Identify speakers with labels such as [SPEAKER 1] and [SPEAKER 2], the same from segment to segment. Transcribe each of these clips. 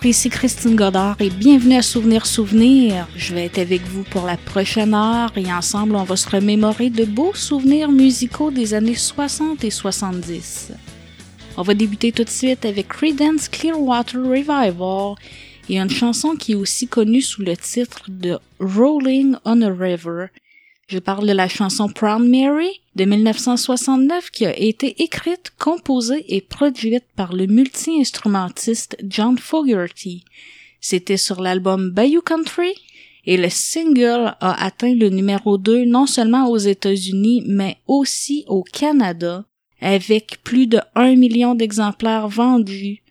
[SPEAKER 1] Bonjour, ici Christine Godard et bienvenue à Souvenir Souvenir. Je vais être avec vous pour la prochaine heure et ensemble on va se remémorer de beaux souvenirs musicaux des années 60 et 70. On va débuter tout de suite avec Creedence Clearwater Revival et une chanson qui est aussi connue sous le titre de Rolling on a River. Je parle de la chanson Proud Mary de 1969 qui a été écrite, composée et produite par le multi-instrumentiste John Fogerty. C'était sur l'album Bayou Country et le single a atteint le numéro 2 non seulement aux États-Unis mais aussi au Canada avec plus de 1 million d'exemplaires vendus.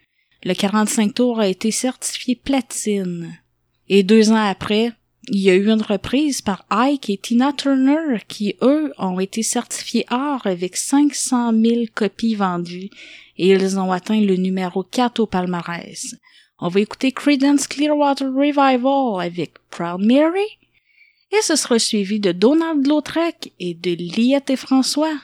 [SPEAKER 1] Le 45 tours a été certifié platine. Et deux ans après, il y a eu une reprise par Ike et Tina Turner qui, eux, ont été certifiés or avec 500 000 copies vendues et ils ont atteint le numéro 4 au palmarès. On va écouter Creedence Clearwater Revival avec Proud Mary et ce sera suivi de Donald Lautrec et de Liette et François.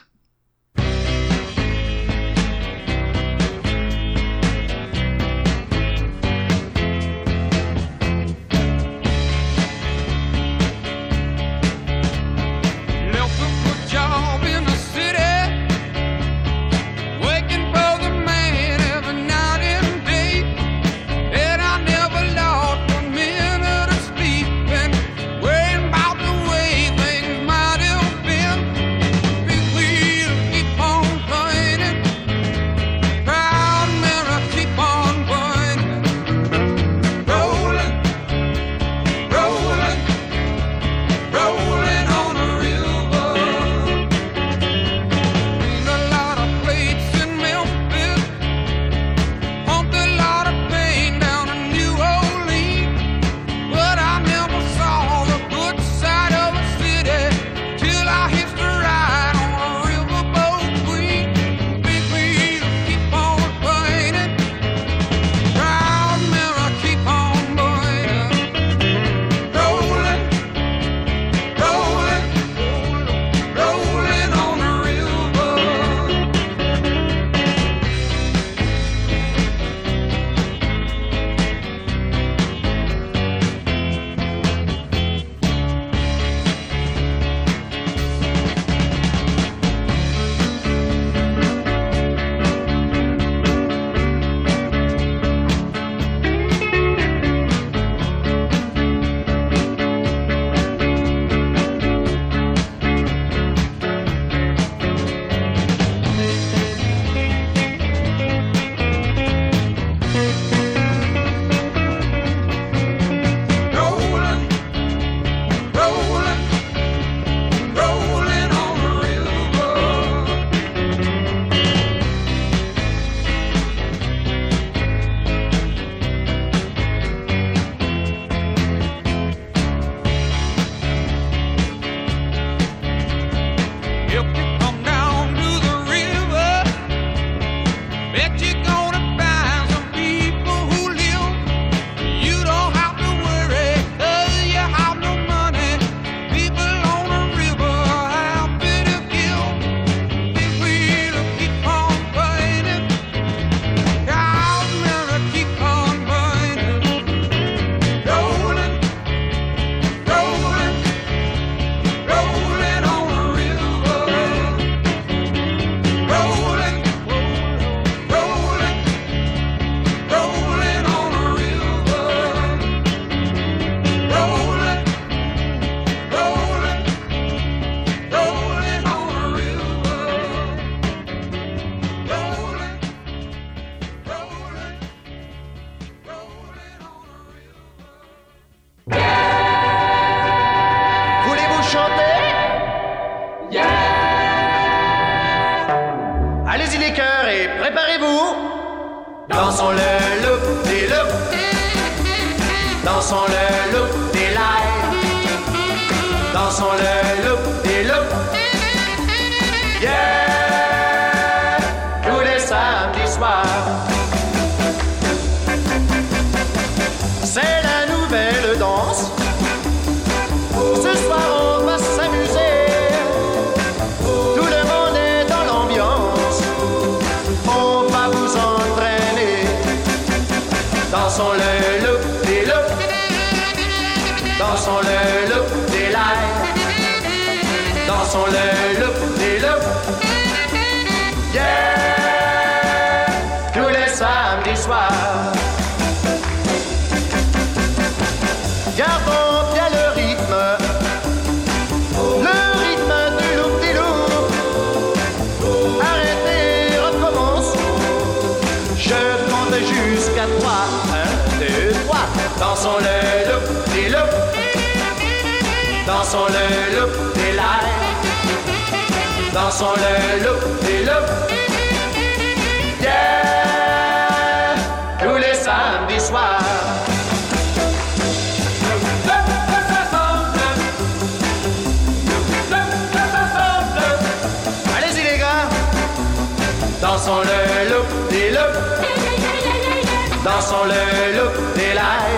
[SPEAKER 2] Dansons le loup des l'air.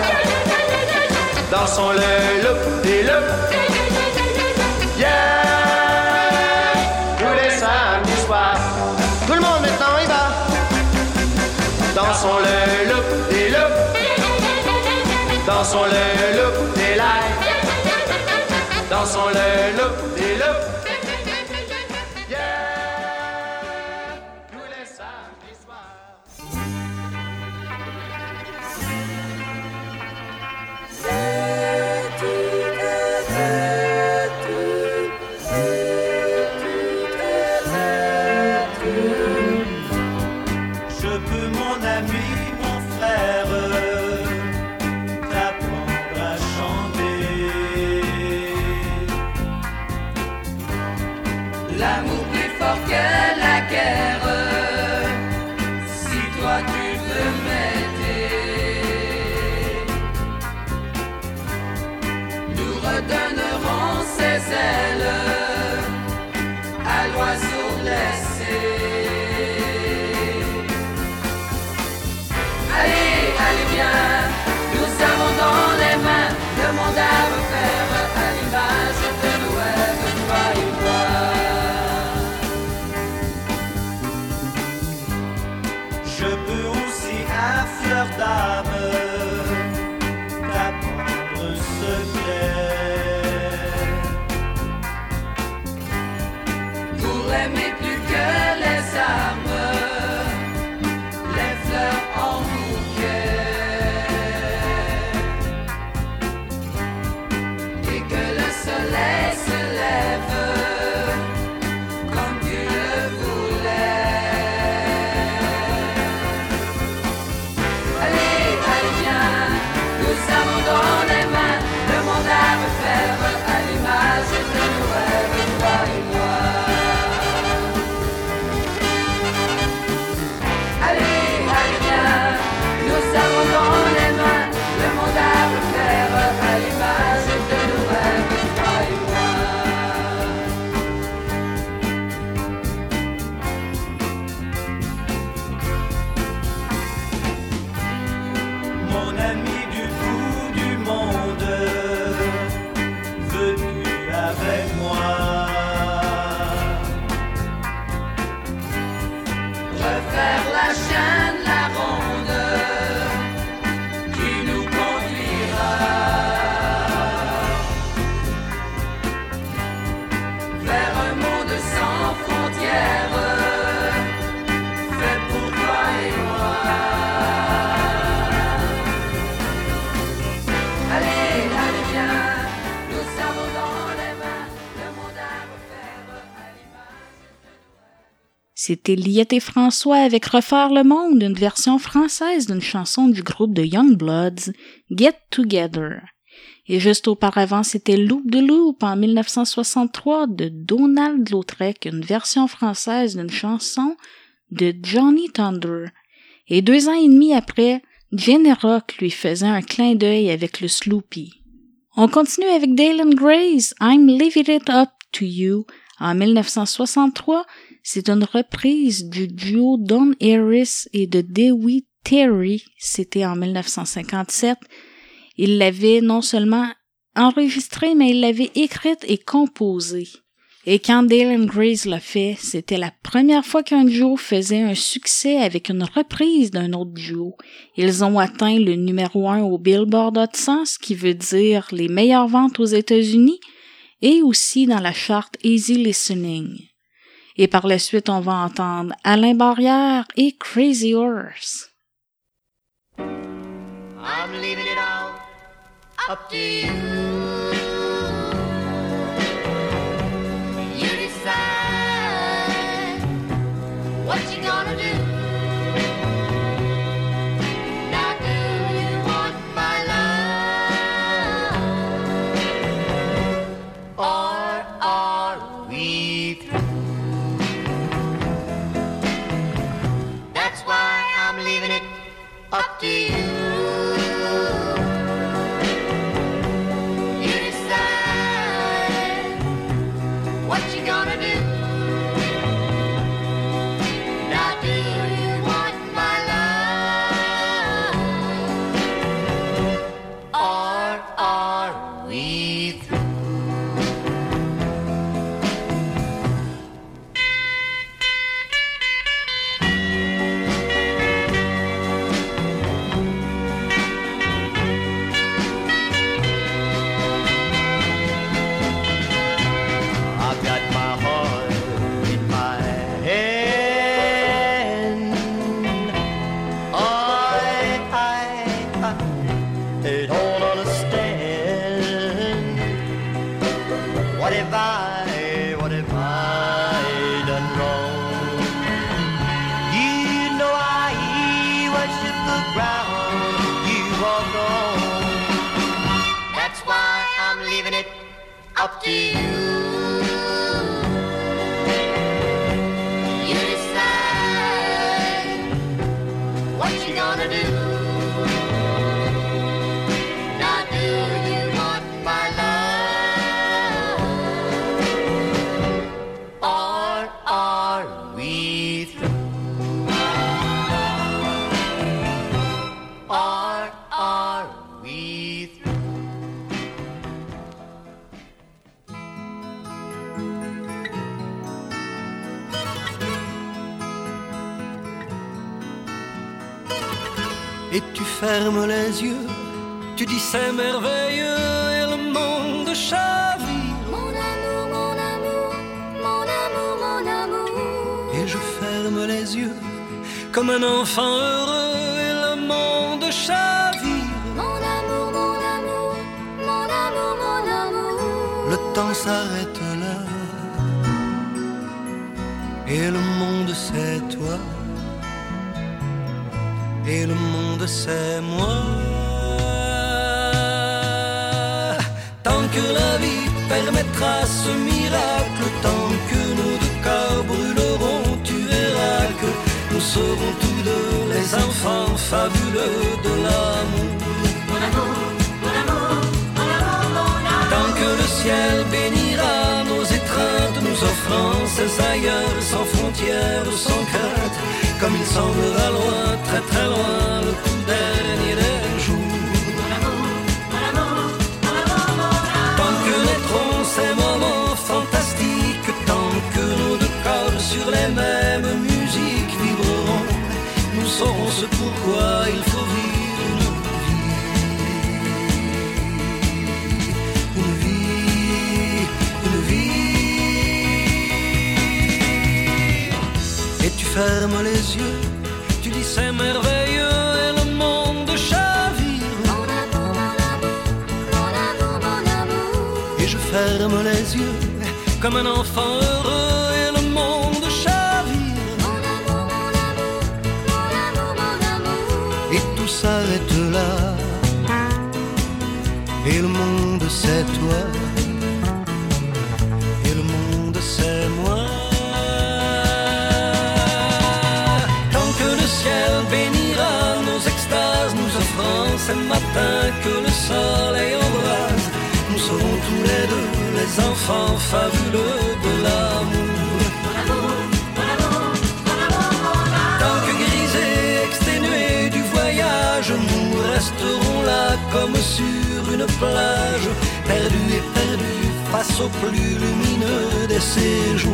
[SPEAKER 2] Dansons le loup des loups. Yeah! Tous les samedis soirs. Tout le monde maintenant y va. Dansons le loup des loups. Dansons le loup des l'air. Dansons le loup des
[SPEAKER 3] loups.
[SPEAKER 4] C'était Liette et François avec Refaire le monde, une version française d'une chanson du groupe de Youngbloods, Get Together. Et juste auparavant, c'était Loop de Loop en 1963 de Donald Lautrec, une version française d'une chanson de Johnny Thunder. Et deux ans et demi après, Jen Rock lui faisait un clin d'œil avec le Sloopy. On continue avec Dalen Grace, I'm Leaving It Up to You, en 1963, c'est une reprise du duo Don Harris et de Dewey Terry. C'était en 1957. Il l'avait non seulement enregistrée, mais il l'avait écrite et composée. Et quand Dale and Grace l'a fait, c'était la première fois qu'un duo faisait un succès avec une reprise d'un autre duo. Ils ont atteint le numéro un au Billboard Hot 100, qui veut dire les meilleures ventes aux États-Unis, et aussi dans la charte Easy Listening. Et par la suite, on va entendre Alain Barrière et Crazy Horse.
[SPEAKER 5] We
[SPEAKER 6] et tu fermes les yeux. Tu dis c'est merveilleux yeux comme un enfant heureux et le monde chavire.
[SPEAKER 3] Mon amour, mon amour, mon amour, mon amour.
[SPEAKER 6] Le temps s'arrête là. Et le monde c'est toi. Et le monde c'est moi. Tant que la vie permettra ce miracle, tant que nos deux cœurs brûleront, nous serons tous deux les enfants fabuleux de l'amour. Tant que le ciel bénira nos étreintes, nous offrant ces ailleurs sans frontières, sans crainte, comme il semblera loin, très très loin, le tout dernier des jours. Tant que naîtront ces moments fantastiques, tant que nos deux corps sur les vibreront, ce pourquoi il faut vivre une vie. Une vie, une vie. Et tu fermes les yeux, tu dis c'est merveilleux et le monde chavire.
[SPEAKER 3] Mon amour, mon amour, mon amour, mon amour.
[SPEAKER 6] Et je ferme les yeux comme un enfant heureux Et le monde c'est toi. Et le monde c'est moi. Tant que le ciel bénira nos extases, nous offrant ces matins que le soleil embrase, nous serons tous les deux les enfants fabuleux de l'amour. Comme sur une plage, perdus et perdus face au plus lumineux
[SPEAKER 7] des séjours.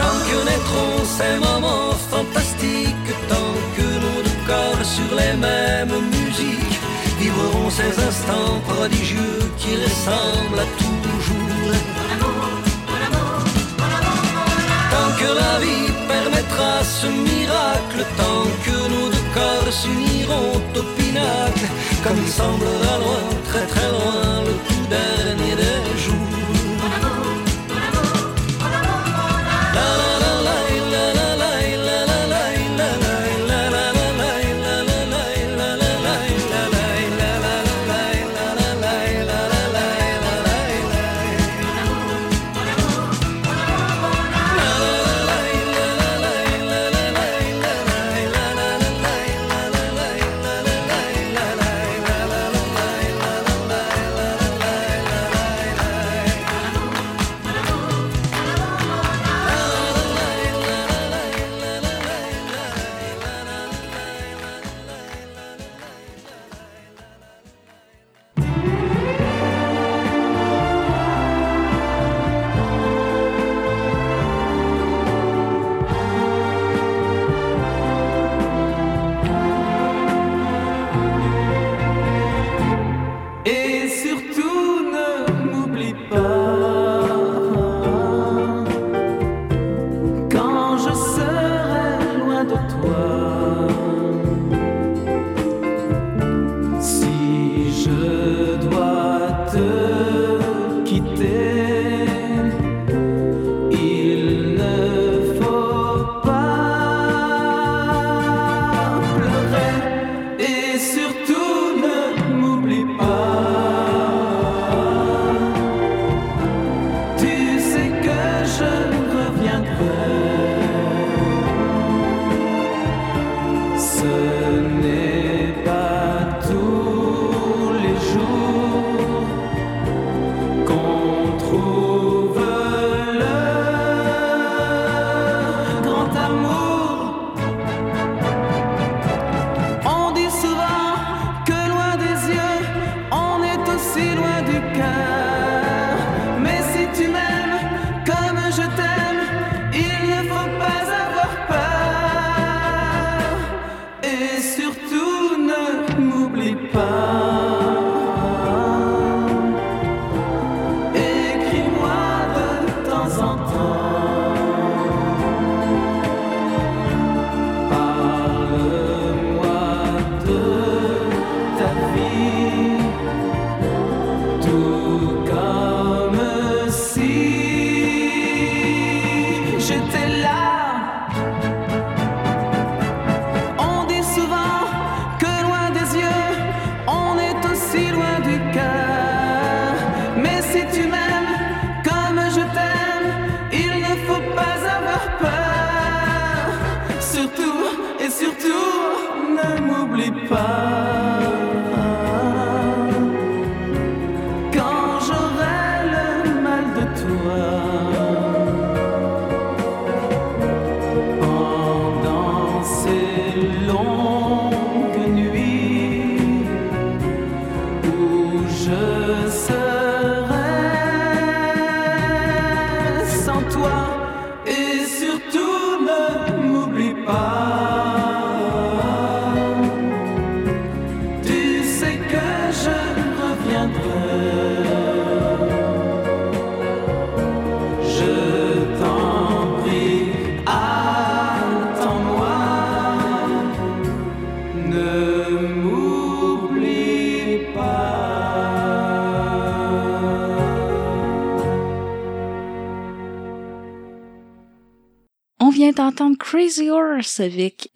[SPEAKER 7] Tant que naîtront ces moments fantastiques, tant que nos deux corps sur les mêmes musiques vivront ces instants prodigieux qui ressemblent à toujours. Tant que la vie permettra ce miracle, tant que nos deux corps s'uniront au pinacle, comme il semblera loin, très très loin, le tout dernier des jours.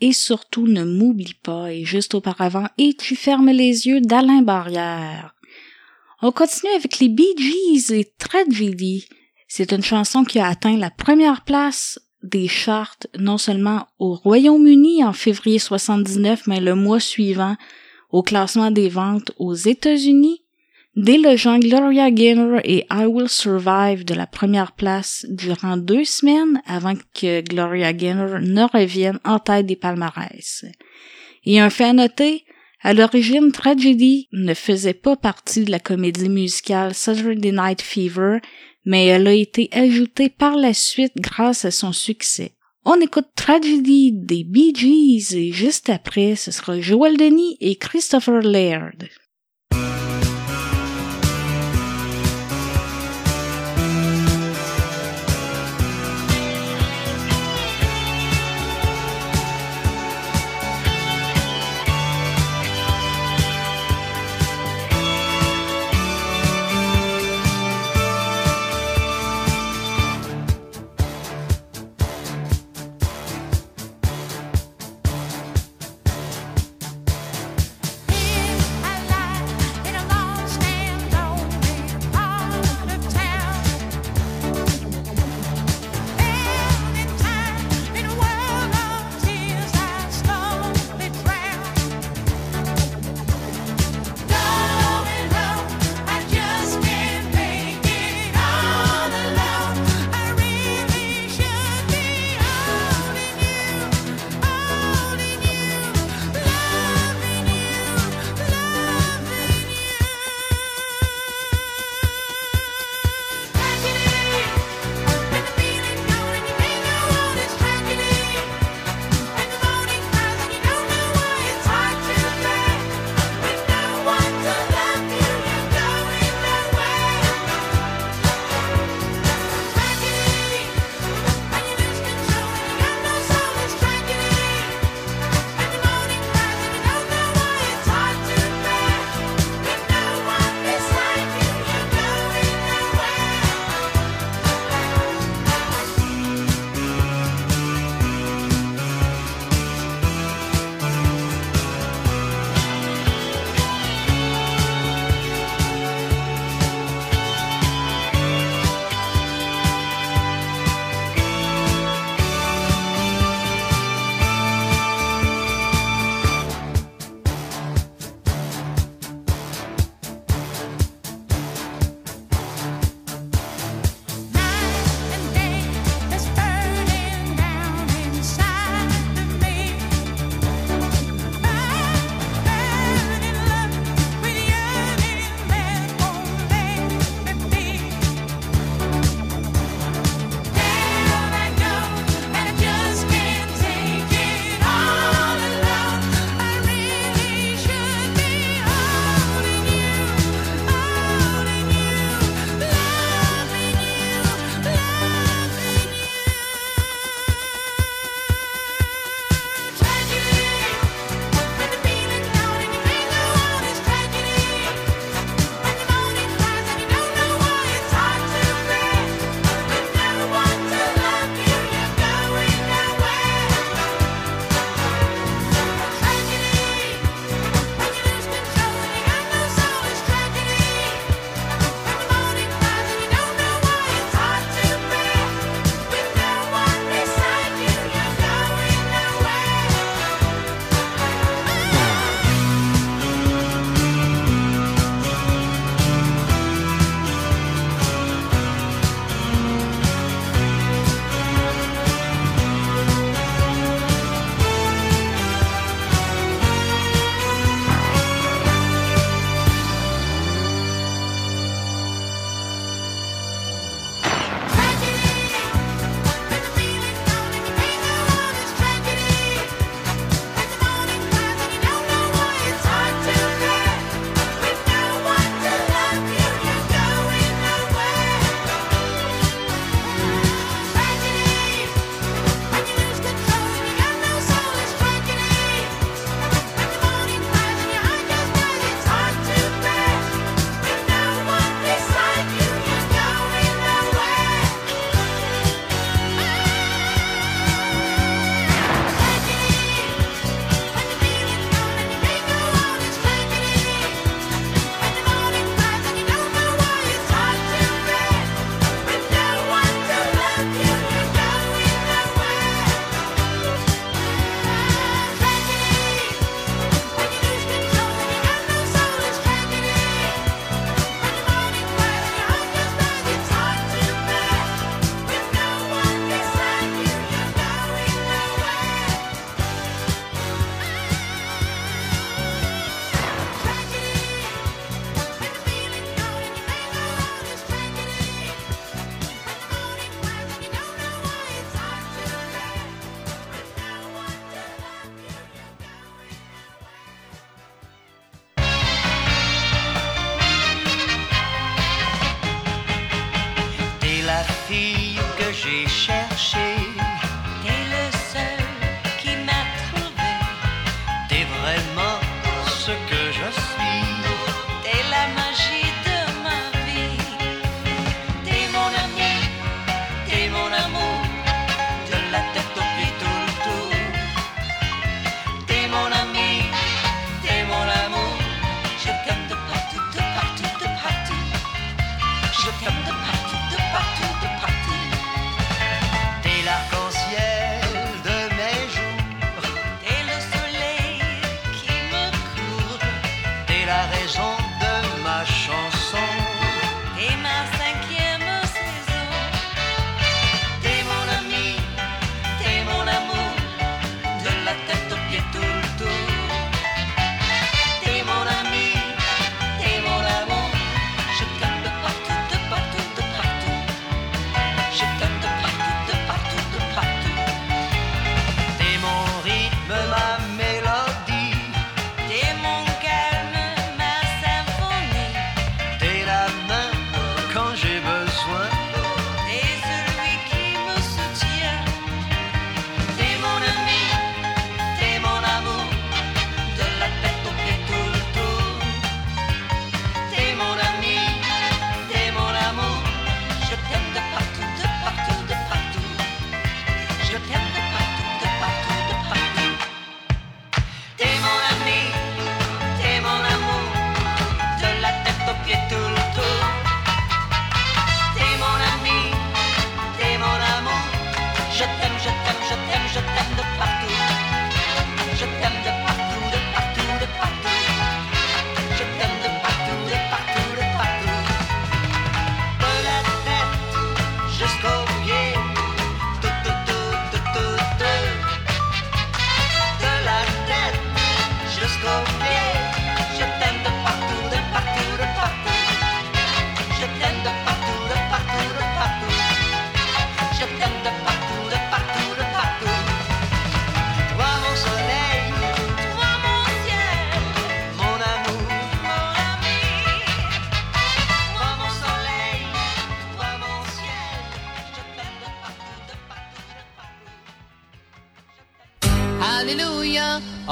[SPEAKER 8] Et surtout ne m'oublie pas et
[SPEAKER 4] juste auparavant Et tu fermes les yeux d'Alain Barrière. On continue avec les Bee Gees et Tragedy. C'est une chanson qui a atteint la première place des charts non seulement au Royaume-Uni en février 79 mais le mois suivant au classement des ventes aux États-Unis Dès le genre Gloria Gaynor et I Will Survive de la première place durant deux semaines avant que Gloria Gaynor ne revienne en tête des palmarès. Et un fait à noter, À l'origine, Tragedy ne faisait pas partie de la comédie musicale Saturday Night Fever, mais elle a été ajoutée par la suite grâce à son succès. On écoute Tragedy des Bee Gees et juste après, ce sera Joel Denis et Christopher Laird.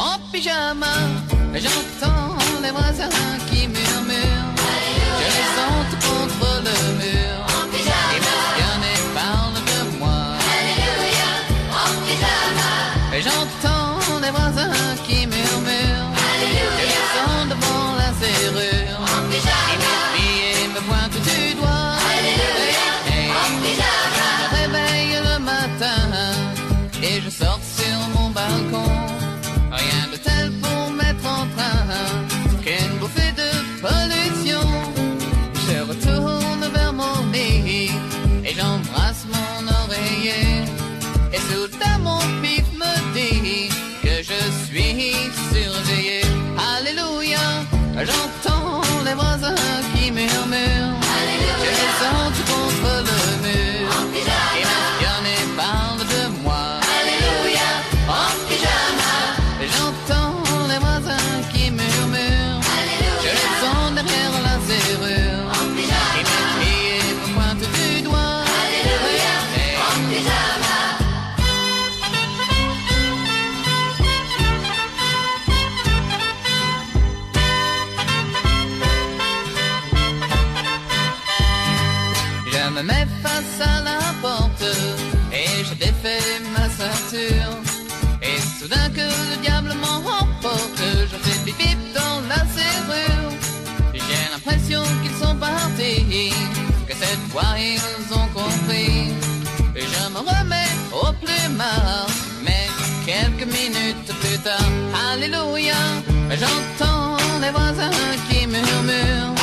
[SPEAKER 8] en pyjama, j'entends les voisins qui murmurent. que cette fois ils ont compris. Et je me remets au plumard, mais quelques minutes plus tard, Alléluia, j'entends les voisins qui murmurent.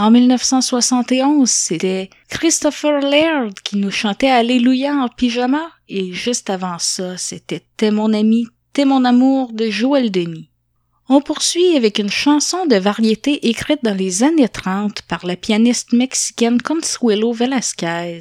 [SPEAKER 4] En 1971, c'était Christopher Laird qui nous chantait Alléluia en pyjama. Et juste avant ça, c'était T'es mon ami, t'es mon amour de Joël Denis. On poursuit avec une chanson de variété écrite dans les années 30 par la pianiste mexicaine Consuelo Velasquez.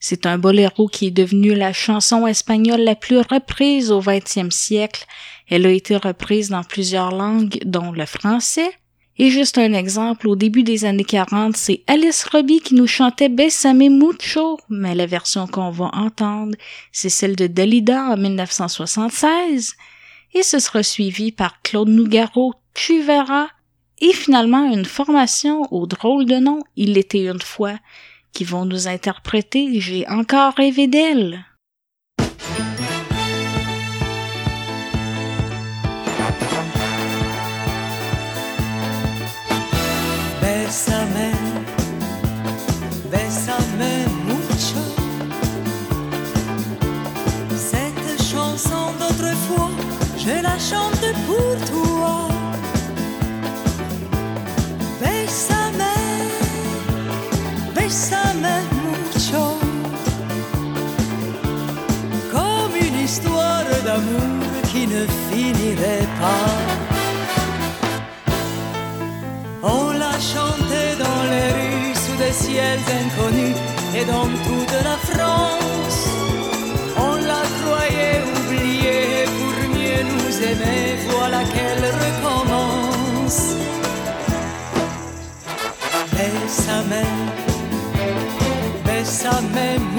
[SPEAKER 4] C'est un boléro qui est devenu la chanson espagnole la plus reprise au XXe siècle. Elle a été reprise dans plusieurs langues, dont le français. Et juste un exemple, au début des années 40, c'est Alice Robbie qui nous chantait Bessame Mucho, mais la version qu'on va entendre, c'est celle de Dalida en 1976. Et ce sera suivi par Claude Nougaro, Tu verras, et finalement une formation au drôle de nom Il était une fois, qui vont nous interpréter J'ai encore rêvé d'elle.
[SPEAKER 7] Je la chante pour toi. Bésame, bésame mucho. Comme une histoire d'amour qui ne finirait pas. On l'a chanté dans les rues sous des ciels inconnus et dans toute la France. Bésame, bésame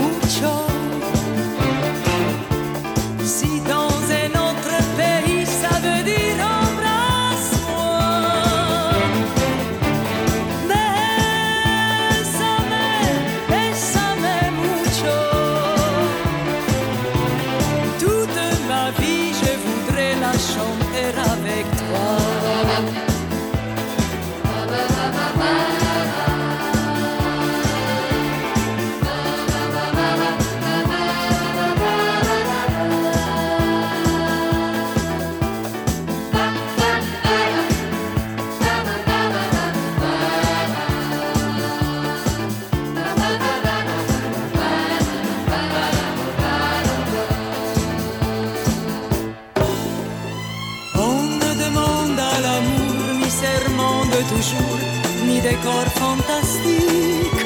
[SPEAKER 7] toujours, ni décor fantastique.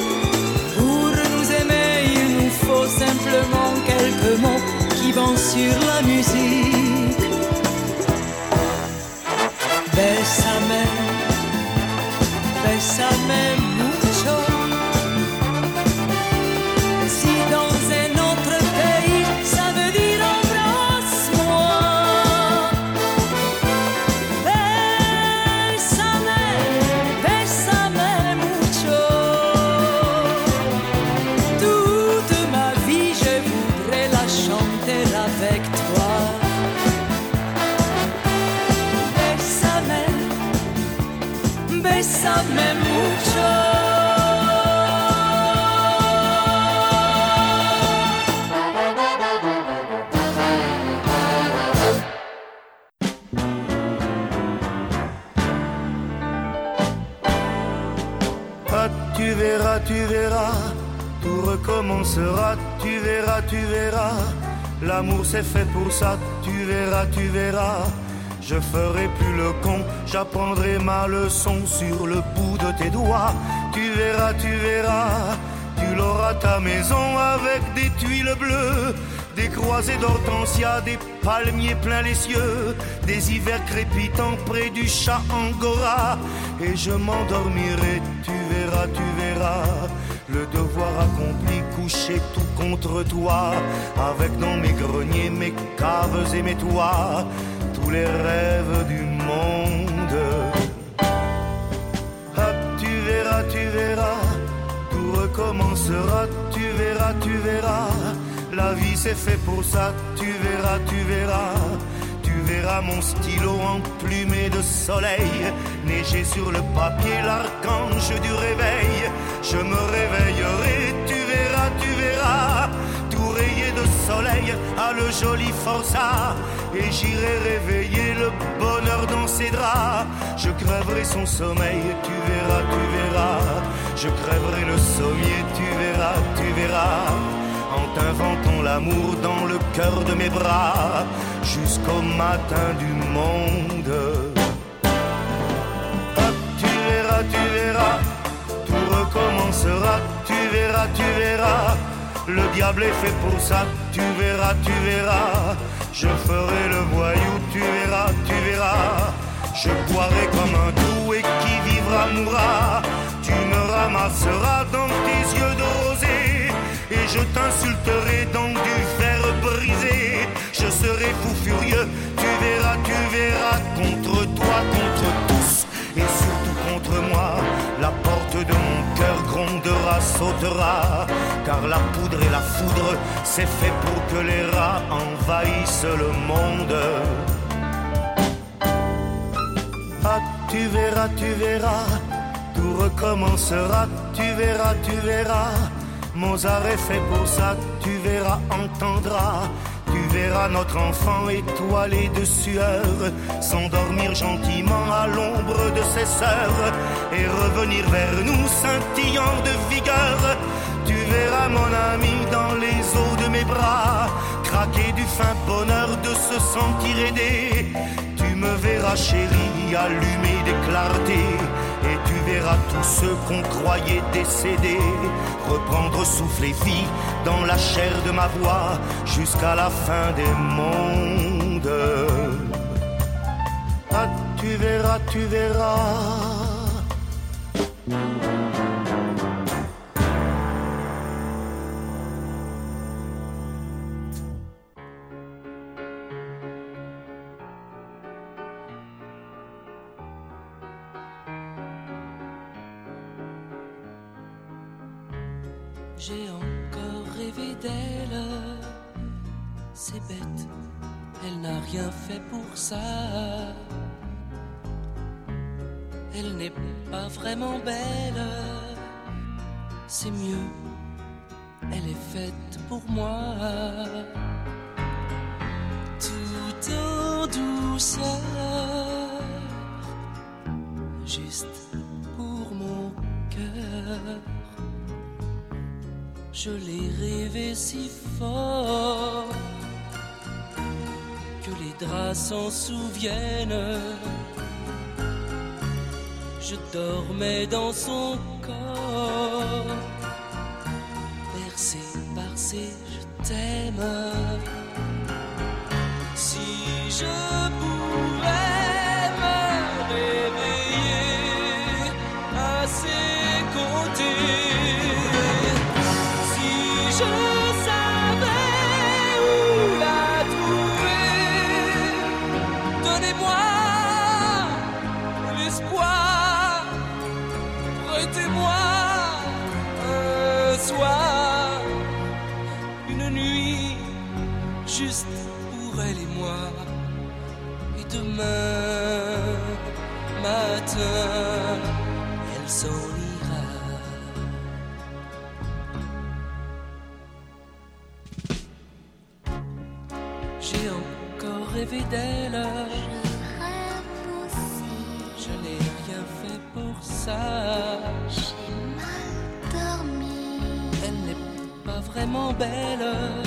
[SPEAKER 7] Pour nous aimer, il nous faut simplement quelques mots qui vont sur la musique. Bésame, bésame
[SPEAKER 3] recommencera, tu verras, tu verras. L'amour c'est fait pour ça, tu verras, tu verras. Je ferai plus le con, j'apprendrai ma leçon sur le bout de tes doigts. Tu verras, tu verras, tu l'auras ta maison avec des tuiles bleues, des croisées d'hortensia, des palmiers plein les cieux, des hivers crépitants près du chat angora. Et je m'endormirai, tu verras, tu verras, le devoir accompli, couché tout contre toi, avec dans mes greniers, mes caves et mes toits, tous les rêves du monde. Ah, tu verras, tu verras, tout recommencera, tu verras, tu verras. La vie c'est fait pour ça, tu verras, tu verras. Tu verras mon stylo emplumé de soleil, neiger sur le papier l'archange du réveil. Je me réveillerai, tu verras, tu verras, tout rayé de soleil à le joli forçat et j'irai réveiller le bonheur dans ses draps. Je crèverai son sommeil, tu verras, tu verras. Je crèverai le sommier, tu verras, tu verras. En t'inventant l'amour dans le cœur de mes bras, jusqu'au matin du monde. Tu verras, tout recommencera, tu verras, tu verras. Le diable est fait pour ça, tu verras, tu verras. Je ferai le voyou, tu verras, tu verras. Je boirai comme un et qui vivra mourra. Tu me ramasseras dans tes yeux de rosée et je t'insulterai dans du fer brisé. Je serai fou furieux, tu verras, tu verras, contre toi, contre contre moi. La porte de mon cœur grondera, sautera, car la poudre et la foudre, c'est fait pour que les rats envahissent le monde. Ah, tu verras, tu verras, tout recommencera, tu verras, tu verras. Mozart est fait pour ça, tu verras, entendras. Tu verras notre enfant étoilé de sueur s'endormir gentiment à l'ombre de ses sœurs et revenir vers nous scintillant de vigueur. Tu verras mon ami dans les eaux de mes bras craquer du fin bonheur de se sentir aidé. Tu me verras chérie allumé des clartés et tu verras tous ceux qu'on croyait décédés reprendre souffle et vie dans la chair de ma voix jusqu'à la fin des mondes. Ah, tu verras, tu verras.
[SPEAKER 7] Elle n'est pas vraiment belle. C'est mieux, elle est faite pour moi. Tout en douceur, juste pour mon cœur. Je l'ai rêvé si fort draps s'en souviennent. Je dormais dans son corps, bercé par ses je t'aime. Si je pouvais elle s'en ira. J'ai encore rêvé d'elle. Je n'ai rien fait pour ça. Elle n'est pas vraiment belle.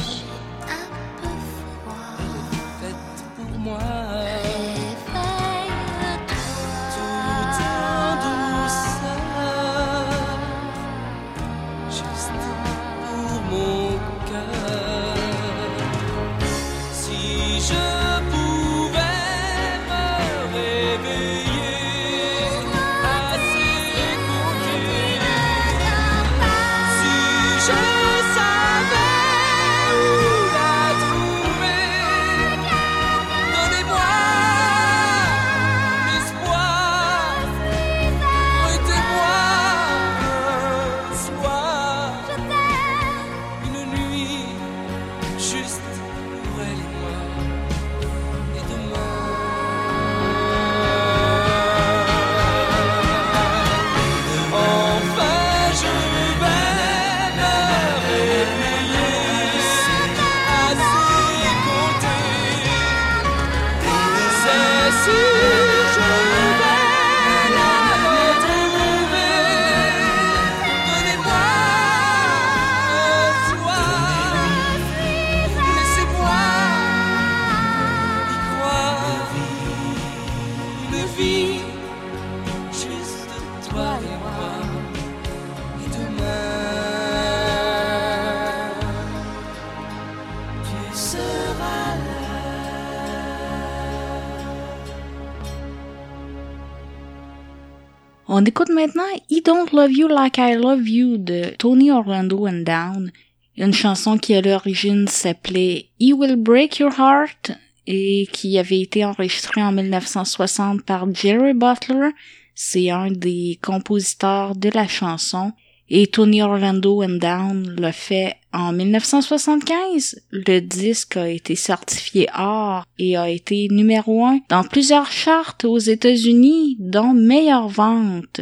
[SPEAKER 3] Écoute maintenant I Don't Love You Like I Love You de Tony Orlando and Down, une chanson qui à l'origine s'appelait He Will Break Your Heart et qui avait été enregistrée en 1960 par Jerry Butler. C'est un des compositeurs de la chanson et Tony Orlando and Down l'a fait en 1975. Le disque a été certifié or et a été numéro un dans plusieurs chartes aux États-Unis, dont meilleure vente.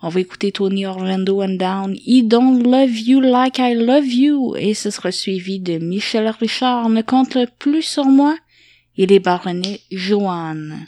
[SPEAKER 3] On va écouter Tony Orlando and Down, I Don't Love You Like I Love You, et ce sera suivi de Michel Richard, Ne compte plus sur moi, et les baronnets Joanne.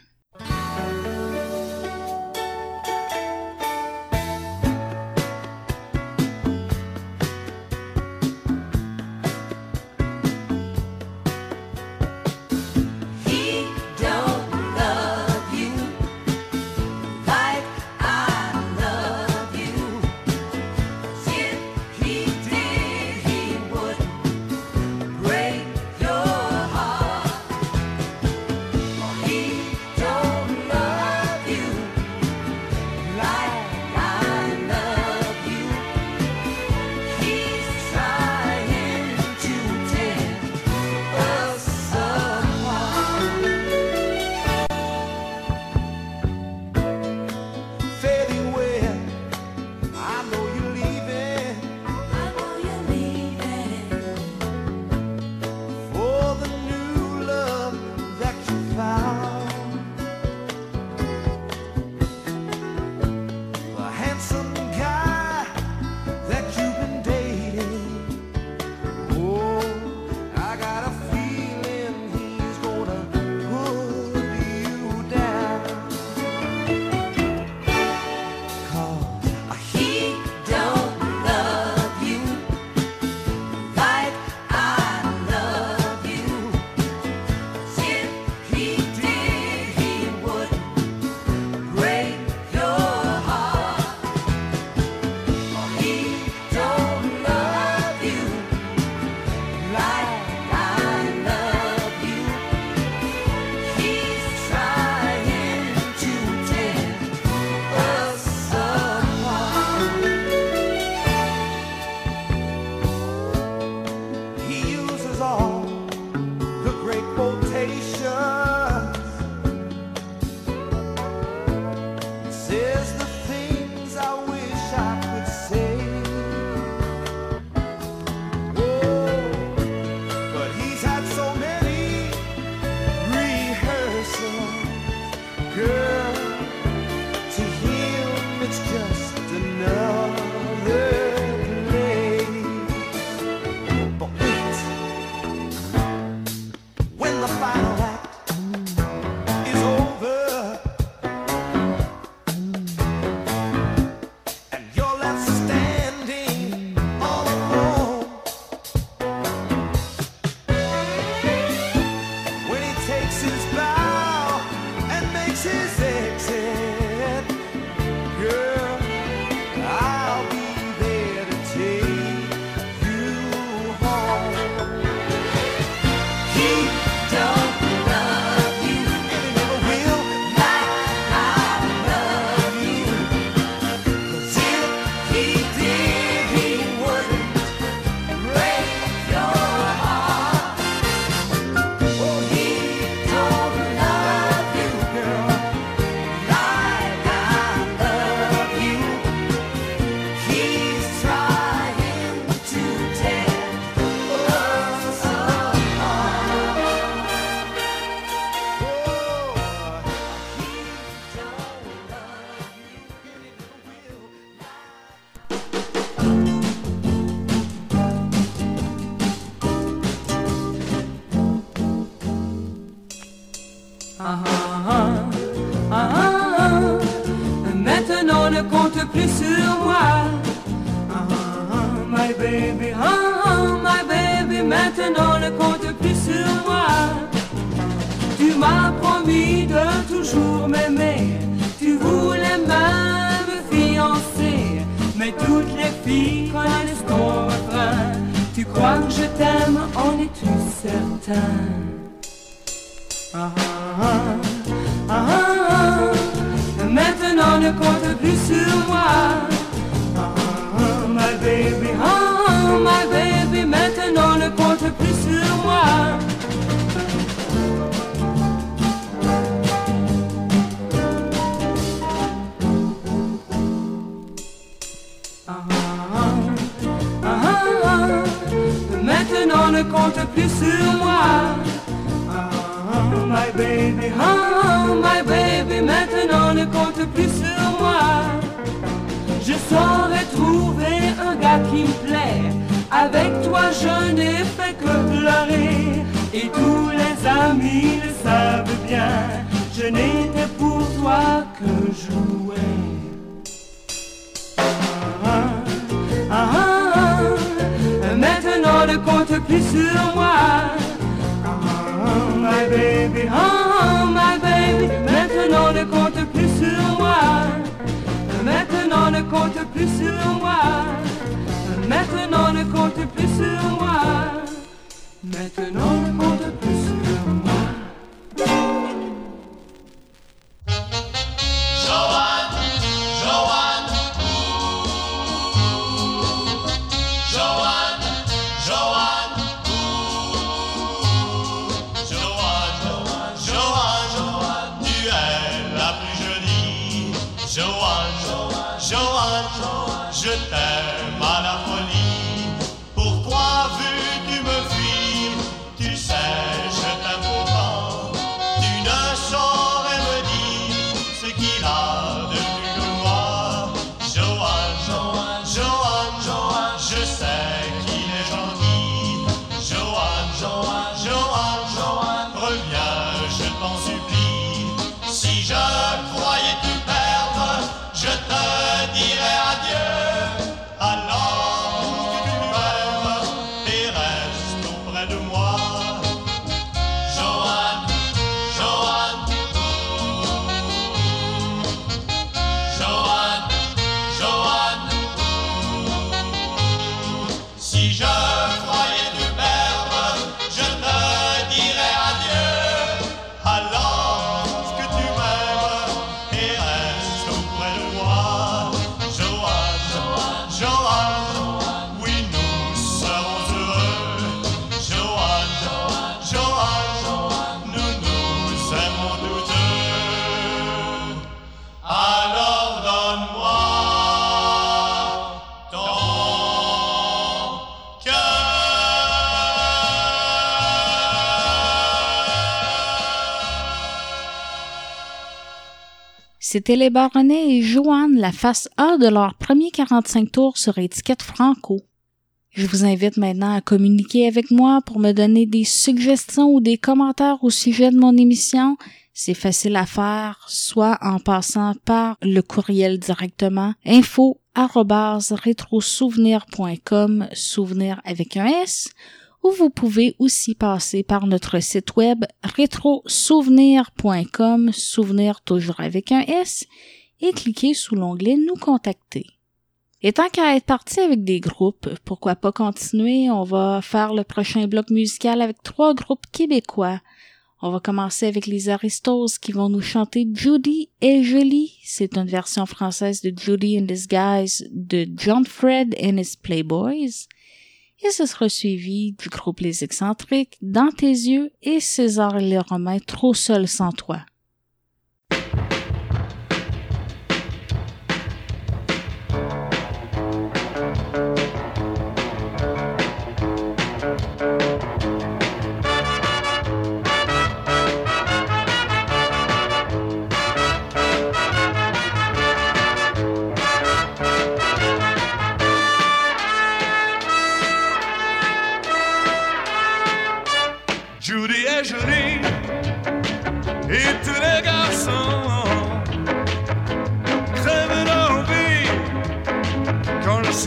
[SPEAKER 9] Compte plus sur moi. Ah, my baby, ah, my baby, maintenant ne compte plus sur moi. Tu m'as promis de toujours m'aimer. Tu voulais même me fiancer. Mais toutes les filles connaissent ton refrain. Tu crois que je t'aime, en es-tu certain? Ah, ah, ah, ah, ah, Maintenant ne compte
[SPEAKER 10] plus sur moi. Ah, my baby, ah, my baby, maintenant ne compte plus sur moi. Ah, ah, ah, maintenant ne compte plus sur moi. Ah, my baby, ah, my baby, maintenant ne compte plus sur moi. Je saurais trouver un gars qui me plaît. Avec toi, je n'ai fait que pleurer. Et tous les amis le savent bien. Je n'étais pour toi que jouer. Ah, ah, ah, maintenant ne compte plus sur moi. Ah, my baby, ah, my baby, maintenant ne compte plus sur moi. Maintenant ne compte plus sur moi. Maintenant ne compte plus sur moi. Maintenant ne compte plus
[SPEAKER 4] C'était les Baronnets et Joanne, la face A de leur premier 45 tours sur étiquette Franco. Je vous invite maintenant à communiquer avec moi pour me donner des suggestions ou des commentaires au sujet de mon émission. C'est facile à faire, soit en passant par le courriel directement info souvenir avec un S, ou vous pouvez aussi passer par notre site web rétrosouvenir.com, souvenir toujours avec un S, et cliquer sous l'onglet Nous contacter. Et tant qu'à être parti avec des groupes, pourquoi pas continuer? On va faire le prochain bloc musical avec trois groupes québécois. On va commencer avec les Aristos qui vont nous chanter Judy est jolie. C'est une version française de Judy in Disguise de John Fred and his Playboys. Et ce sera suivi du groupe Les Excentriques, Dans tes yeux et César et les Romains, Trop seul sans toi.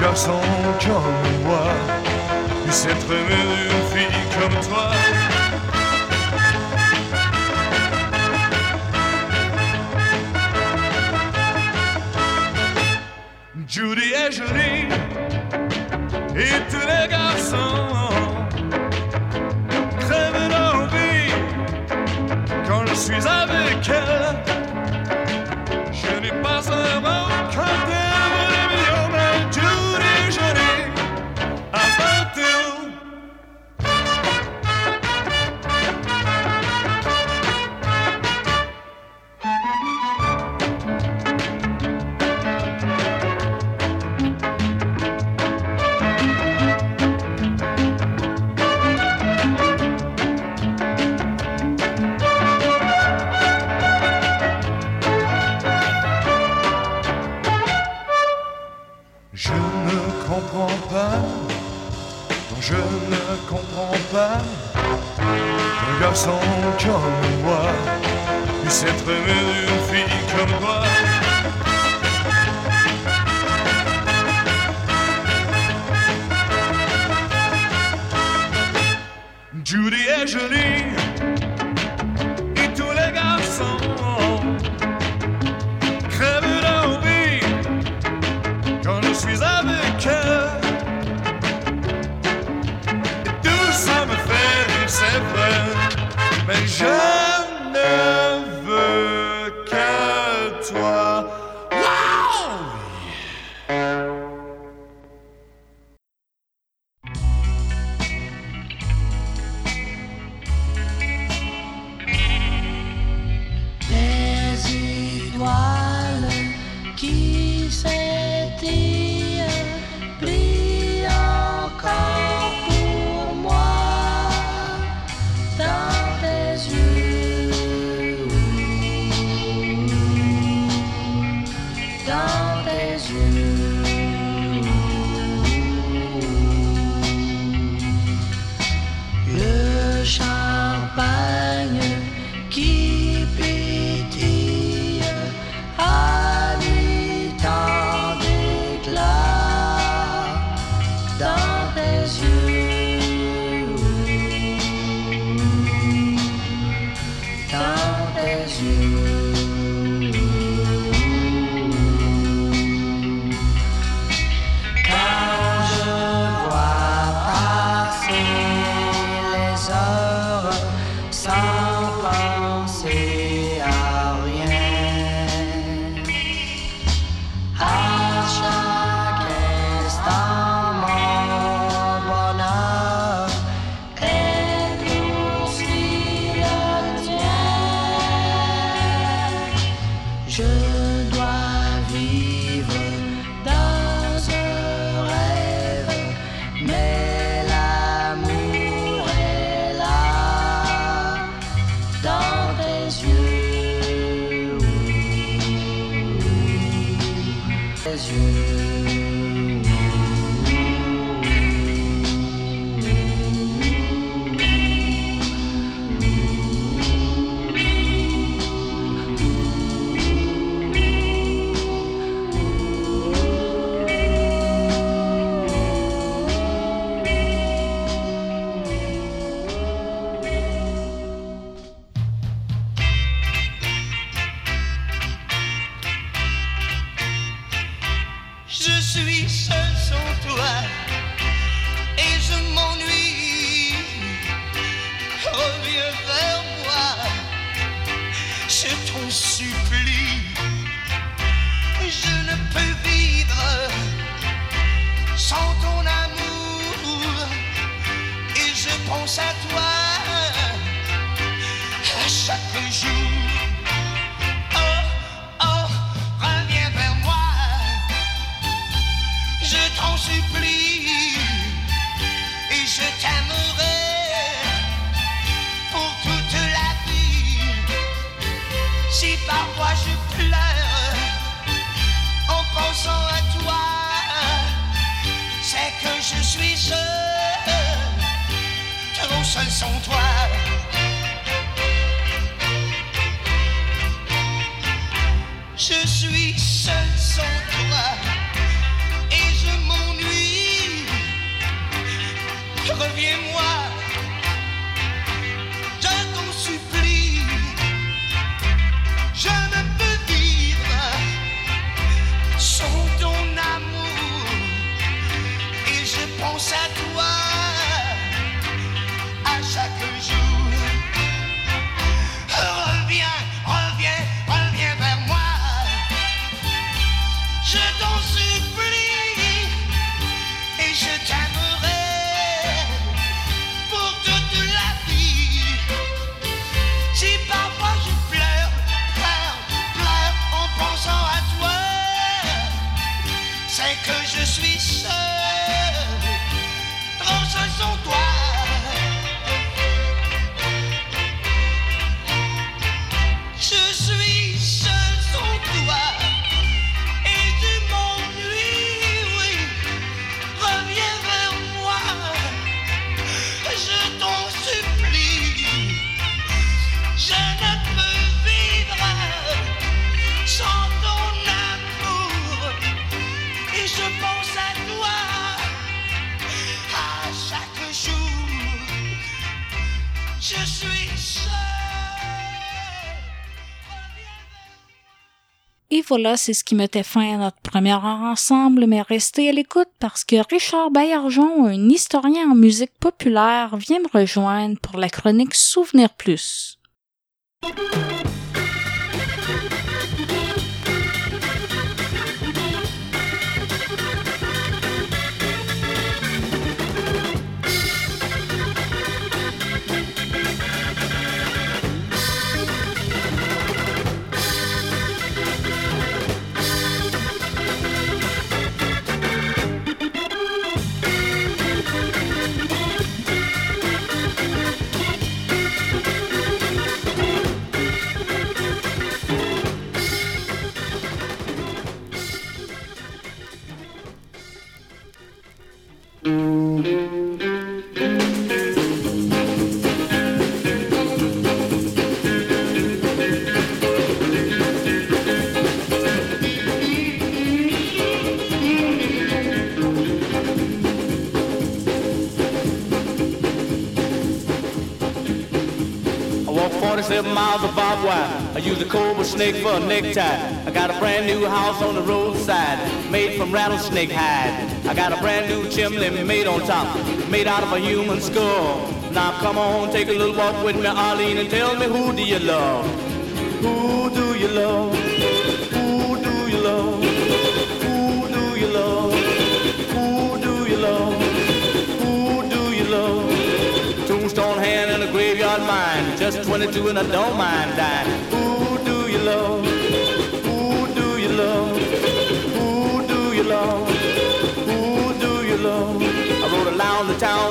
[SPEAKER 3] garçon comme moi puisse être aimé d'une fille comme toi. Judy est jolie et tous les garçons crèvent d'envie quand je suis avec elle.
[SPEAKER 4] Voilà, c'est ce qui mettait fin à notre première heure ensemble, mais restez à l'écoute parce que Richard Baillargeon, un historien en musique populaire, vient me rejoindre pour la chronique Souvenir Plus.
[SPEAKER 11] 47 miles of barbed wire. I use a cobra snake for a necktie. I got a brand new house on the roadside, made from rattlesnake hide. I got a brand new chimney made on top, made out of a human skull. Now come on, take a little walk with me, Arlene, and tell me who do you love? Who do you love? Who do you love? Who do you love? Who do you love? Who do you love? Tombstone hand and a graveyard mind. Just 22 and I don't mind dying. Who do you love?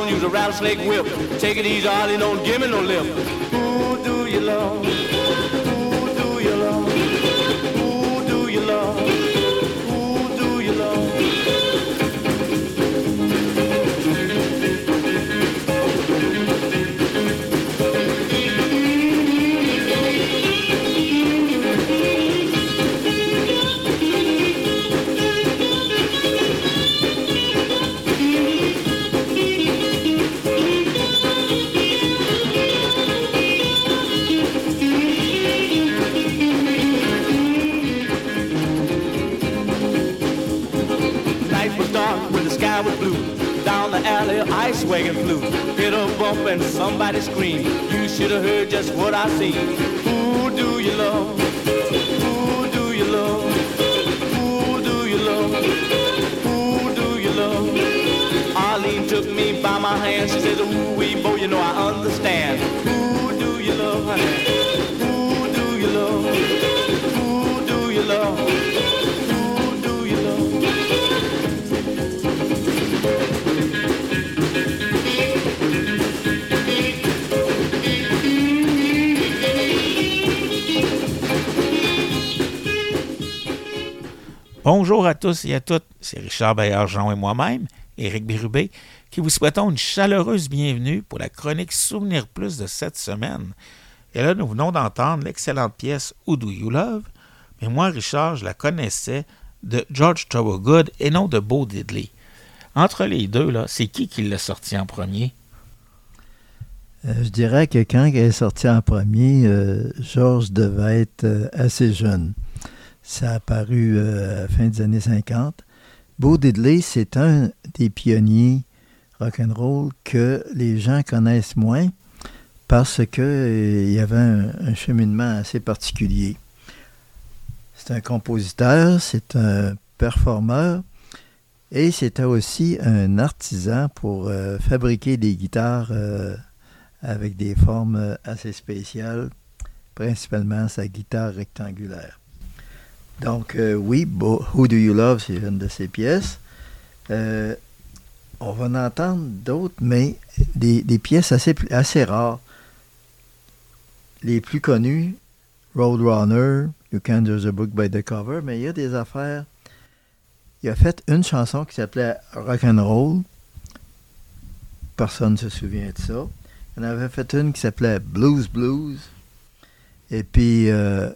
[SPEAKER 11] Use a rattlesnake whip. Take it easy, Arlie, don't give me no lip. Who do you love? Down the alley, ice wagon flew. Hit a bump and somebody screamed. You should have heard just what I seen. Who do you love? Who do you love? Who do you love? Who do you love? Arlene took me by my hand. She said, Ooh, wee, boy, you know I understand. Who do you love, honey? Who do you love? Who do you love?
[SPEAKER 12] Bonjour à tous et à toutes, c'est Richard Baillargeon et moi-même, Éric Bérubé, qui vous souhaitons une chaleureuse bienvenue pour la chronique Souvenir Plus de cette semaine. Et là, nous venons d'entendre l'excellente pièce Who Do You Love, mais moi, Richard, je la connaissais de George Thorogood et non de Bo Diddley. Entre les deux, là, c'est qui qui l'a sorti en premier?
[SPEAKER 13] Euh, je dirais que quand elle est sortie en premier, euh, Georges devait être euh, assez jeune. Ça a apparu euh, à la fin des années 50. Bo Diddley, c'est un des pionniers rock'n'roll que les gens connaissent moins parce qu'il y avait un, cheminement assez particulier. C'est un compositeur, c'est un performeur et c'était aussi un artisan pour euh, fabriquer des guitares euh, avec des formes euh, assez spéciales, principalement sa guitare rectangulaire. Donc euh, oui, Who Do You Love, c'est une de ses pièces. Euh, on va en entendre d'autres, mais des, pièces assez, assez rares. Les plus connues, Roadrunner, You Can't Judge a Book by the Cover, mais il y a des affaires. Il a fait une chanson qui s'appelait Rock'n'Roll. Personne ne se souvient de ça. Il en avait fait une qui s'appelait Blues Blues. Et puis, euh,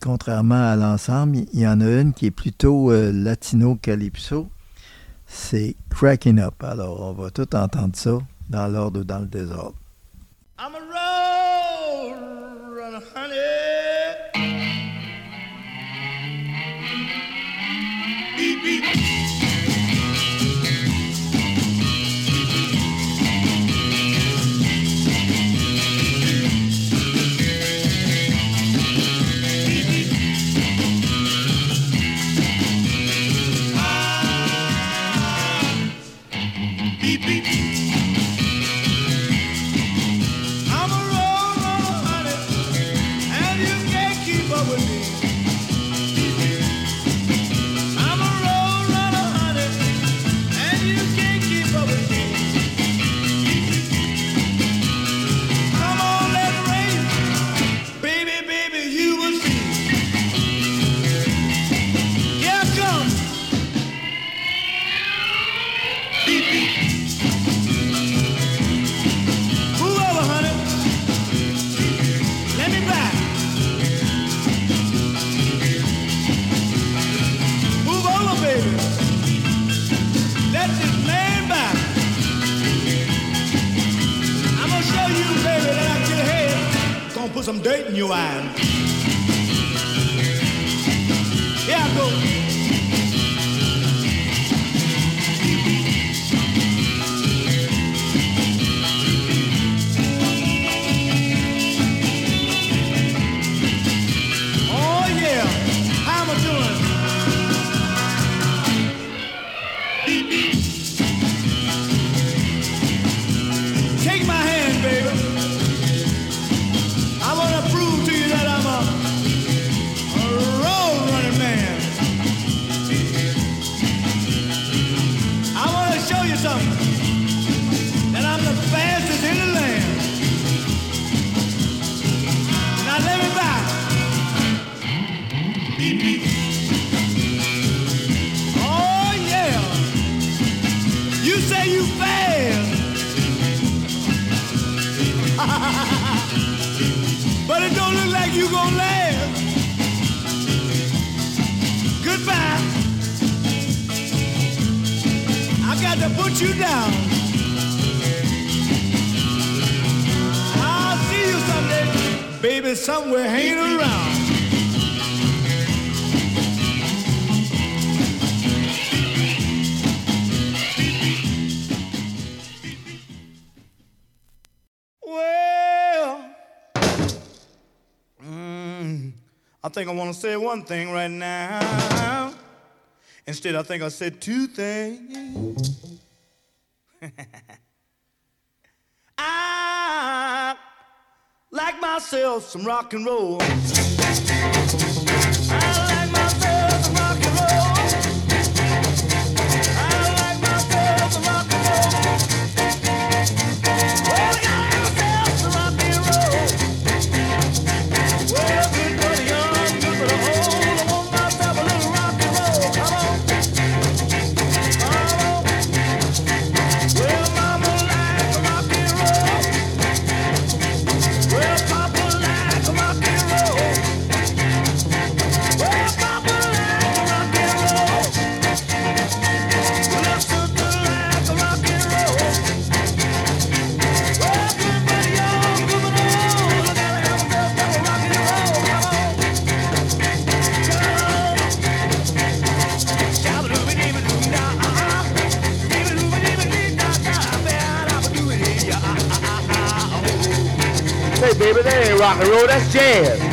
[SPEAKER 13] contrairement à l'ensemble, il y en a une qui est plutôt euh, latino-calypso. C'est Cracking Up. Alors, on va tout entendre ça dans l'ordre ou dans le désordre.
[SPEAKER 14] I'm a honey. Beep. Beep, was I'm dating you, I Here I go. Think I want to say one thing right now. Instead, I think I said two things. I like myself some rock and roll. that's jazz.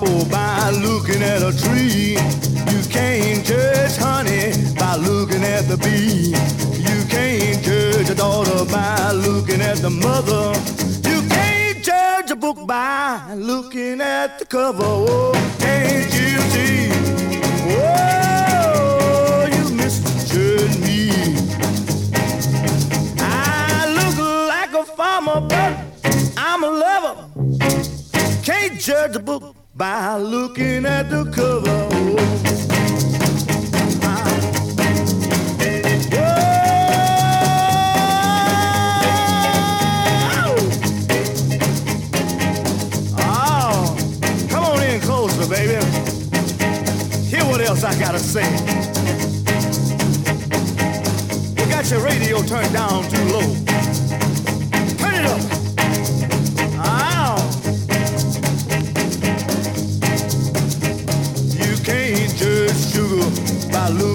[SPEAKER 11] Apple by looking at a tree. You can't judge honey by looking at the bee. You can't judge a daughter by looking at the mother. You can't judge a book by looking at the cover. Oh, can't you see? Oh, you misjudge me. I look like a farmer, but I'm a lover. Can't judge a book by looking at the cover. Oh, I gotta say. You got your radio turned down too low.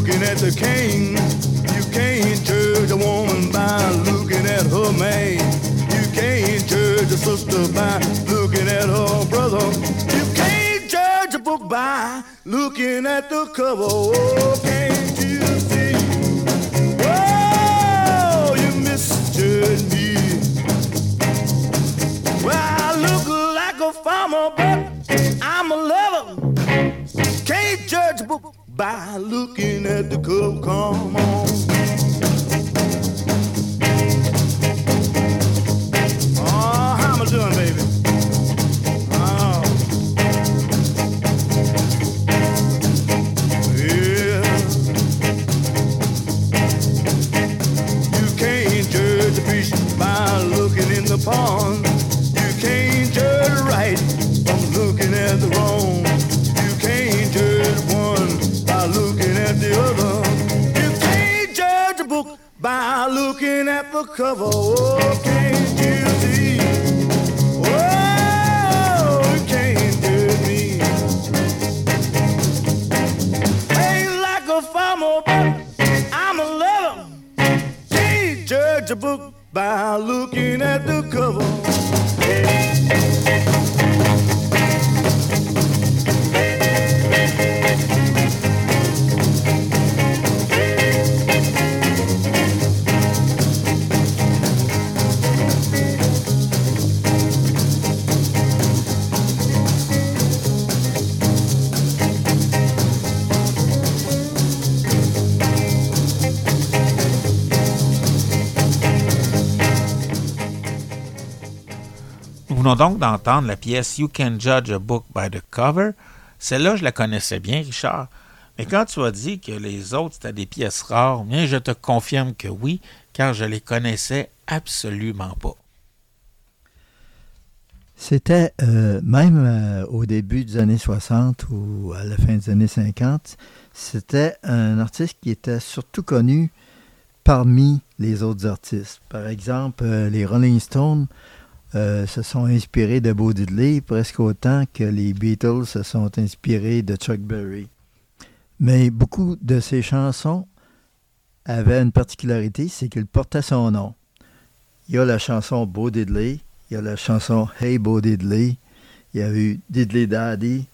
[SPEAKER 11] Looking at the cane. You can't judge a woman by looking at her man. You can't judge a sister by looking at her brother. You can't judge a book by looking at the cover. Oh, can't you see? Oh, you misjudge me. Well, I look like a farmer, but by looking at the cover. Come on. Oh,
[SPEAKER 12] nunca vou. Donc d'entendre la pièce You Can Judge a Book by the Cover. Celle-là, je la connaissais bien, Richard. Mais quand tu as dit que les autres, c'était des pièces rares, bien, je te confirme que oui, car je les connaissais absolument pas.
[SPEAKER 13] C'était euh, même euh, au début des années 60 ou à la fin des années 50, c'était un artiste qui était surtout connu parmi les autres artistes. Par exemple, euh, les Rolling Stones euh, se sont inspirés de Bo Diddley presque autant que les Beatles se sont inspirés de Chuck Berry. Mais beaucoup de ces chansons avaient une particularité, c'est qu'ils portaient son nom. Il y a la chanson Bo Diddley, il y a la chanson Hey Bo Diddley, il y a eu Diddley Daddy,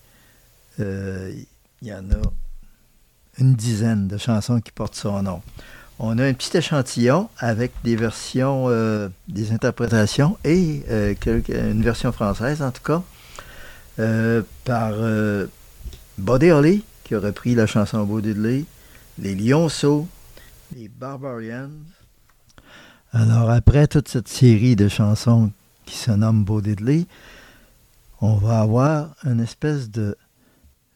[SPEAKER 13] euh, il y en a une dizaine de chansons qui portent son nom. On a un petit échantillon avec des versions, euh, des interprétations et euh, une version française en tout cas, euh, par Buddy Holly qui a repris la chanson Bo Diddley, les Lionceaux, les Barbarians. Alors après toute cette série de chansons qui se nomme Bo Diddley, on va avoir une espèce de,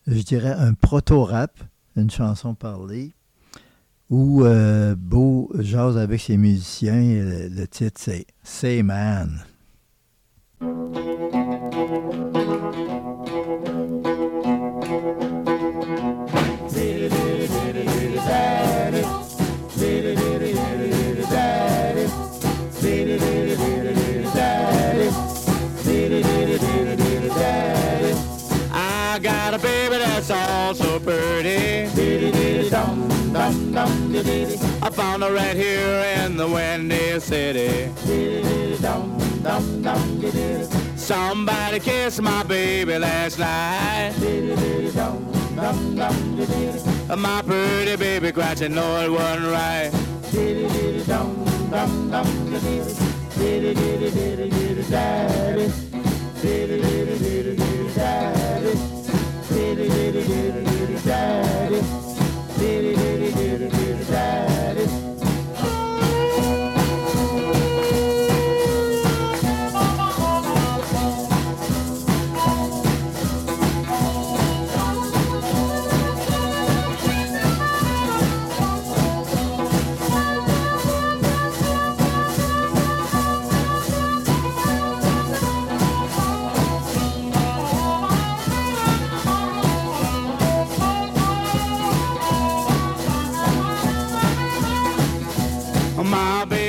[SPEAKER 13] je dirais, un proto-rap, une chanson parlée, où euh, Beau jase avec ses musiciens. le, le titre, c'est Say Man.
[SPEAKER 10] I found her right here in the Windy City. Somebody kissed my baby last night. My pretty baby cried, she know it wasn't right. My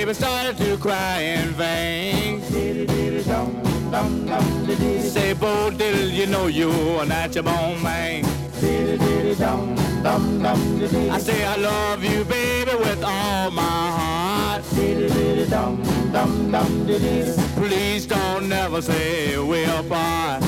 [SPEAKER 10] baby started to cry in vain. Say, Bo Diddle, you know you're a natural born man. I say I love you, baby, with all my heart. Please don't never say we're apart.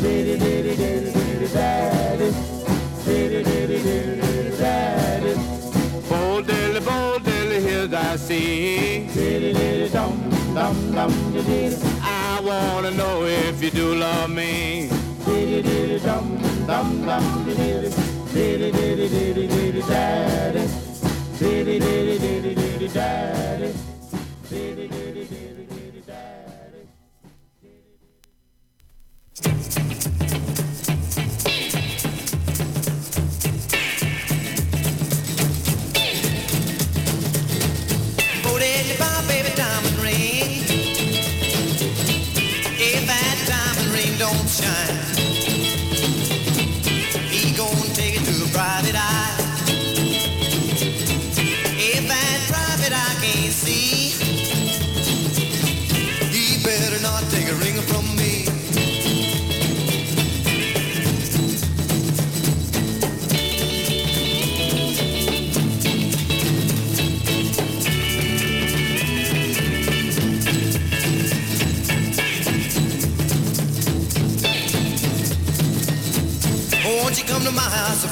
[SPEAKER 10] Diddy diddy diddy daddy. Diddy diddy diddy daddy. Bo dilly bo I see. Diddy diddy
[SPEAKER 15] dum dum dum diddy. I wanna know if you do love me. Diddy diddy dum dum dum diddy. Diddy diddy diddy.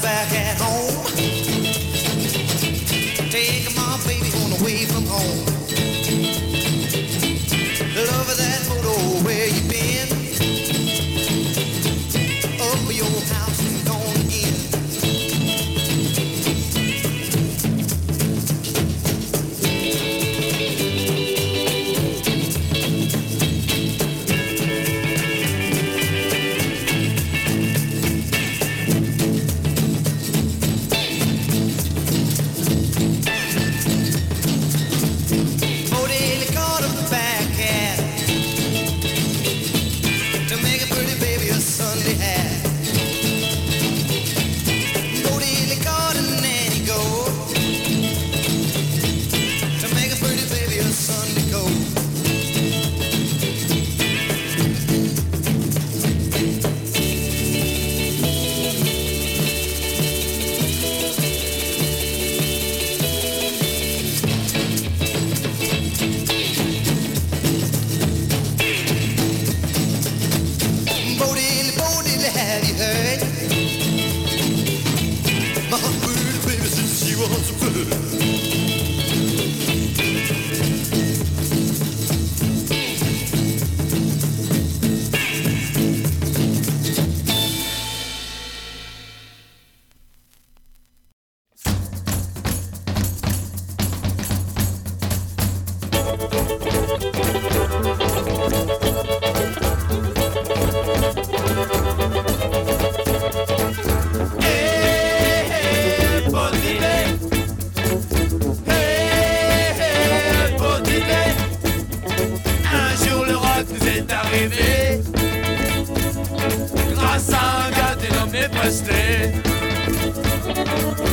[SPEAKER 15] Back at home?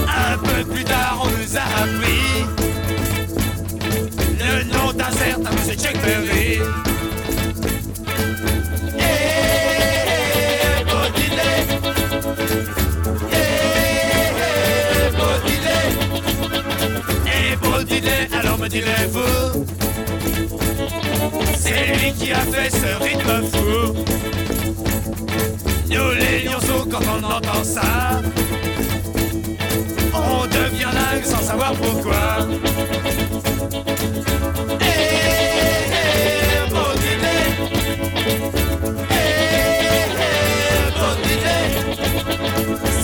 [SPEAKER 16] Un peu plus tard, on nous a appris. Le nom d'un certain monsieur Jack Berry.
[SPEAKER 11] alors me direz-vous C'est lui qui a fait ce rythme fou. Nous les lionceaux, quand on entend ça, on devient dingue sans savoir pourquoi. Eh, eh. Eh.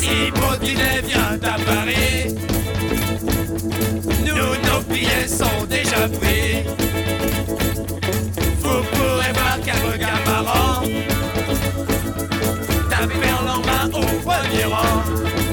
[SPEAKER 11] Si Baudelaire vient à Paris, nous, nos billets sont déjà pris. Taper en main au premier rang.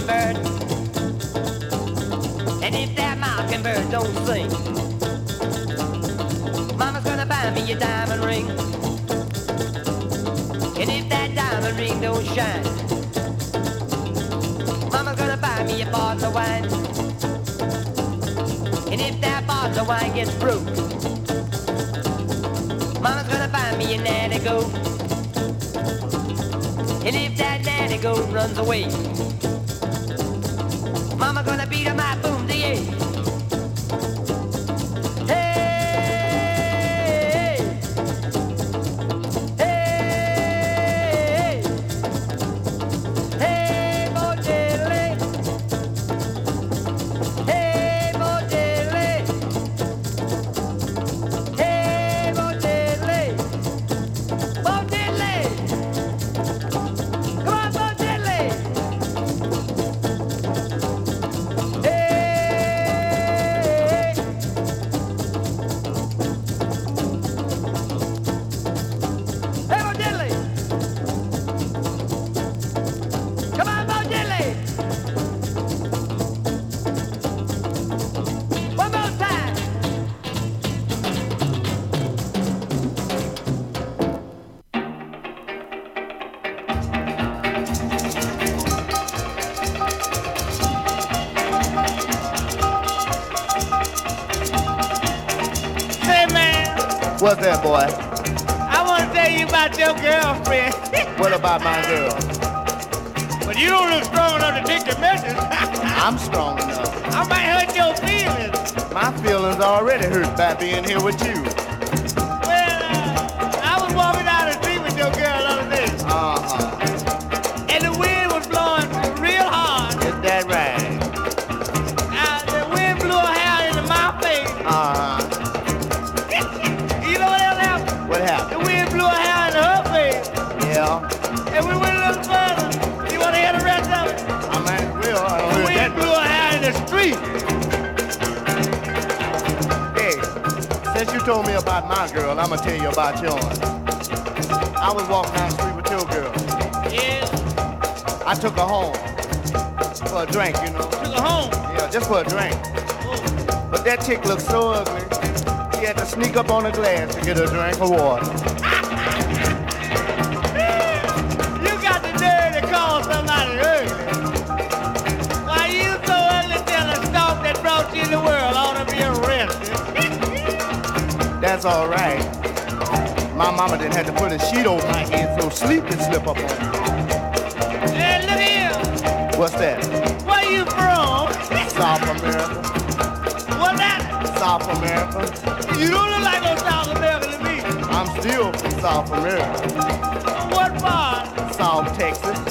[SPEAKER 17] Mockingbird. And if that mockingbird don't sing, Mama's gonna buy me a diamond ring. And if that diamond ring don't shine, Mama's gonna buy me a bottle of wine. And if that bottle of wine gets broke, Mama's gonna buy me a nanny goat. And if that nanny goat runs away, gonna beat up my boom the eight.
[SPEAKER 18] Boy?
[SPEAKER 19] I want to tell you
[SPEAKER 14] about your girlfriend.
[SPEAKER 18] What about my girl?
[SPEAKER 14] but you don't look strong enough to take the message.
[SPEAKER 18] I'm strong enough.
[SPEAKER 14] I might hurt your feelings.
[SPEAKER 18] My feelings already hurt by being here with you.
[SPEAKER 14] The street.
[SPEAKER 18] Hey, since you told me about my girl, I'm gonna tell you about yours. I was walking down the street with your girl.
[SPEAKER 14] Yeah,
[SPEAKER 18] I took her home for a drink, you know.
[SPEAKER 14] took her home.
[SPEAKER 18] Yeah, just for a drink. Oh. But that chick looked so ugly. She had to sneak up on the glass to get a drink of water. That's all right. My mama didn't have to put a sheet over my head so sleep can slip up on me.
[SPEAKER 14] Hey, look here.
[SPEAKER 18] What's that?
[SPEAKER 14] Where you from?
[SPEAKER 18] South America.
[SPEAKER 14] What that?
[SPEAKER 18] South America.
[SPEAKER 14] You don't look like no South American to me.
[SPEAKER 18] I'm still from South America.
[SPEAKER 14] What part?
[SPEAKER 18] South Texas.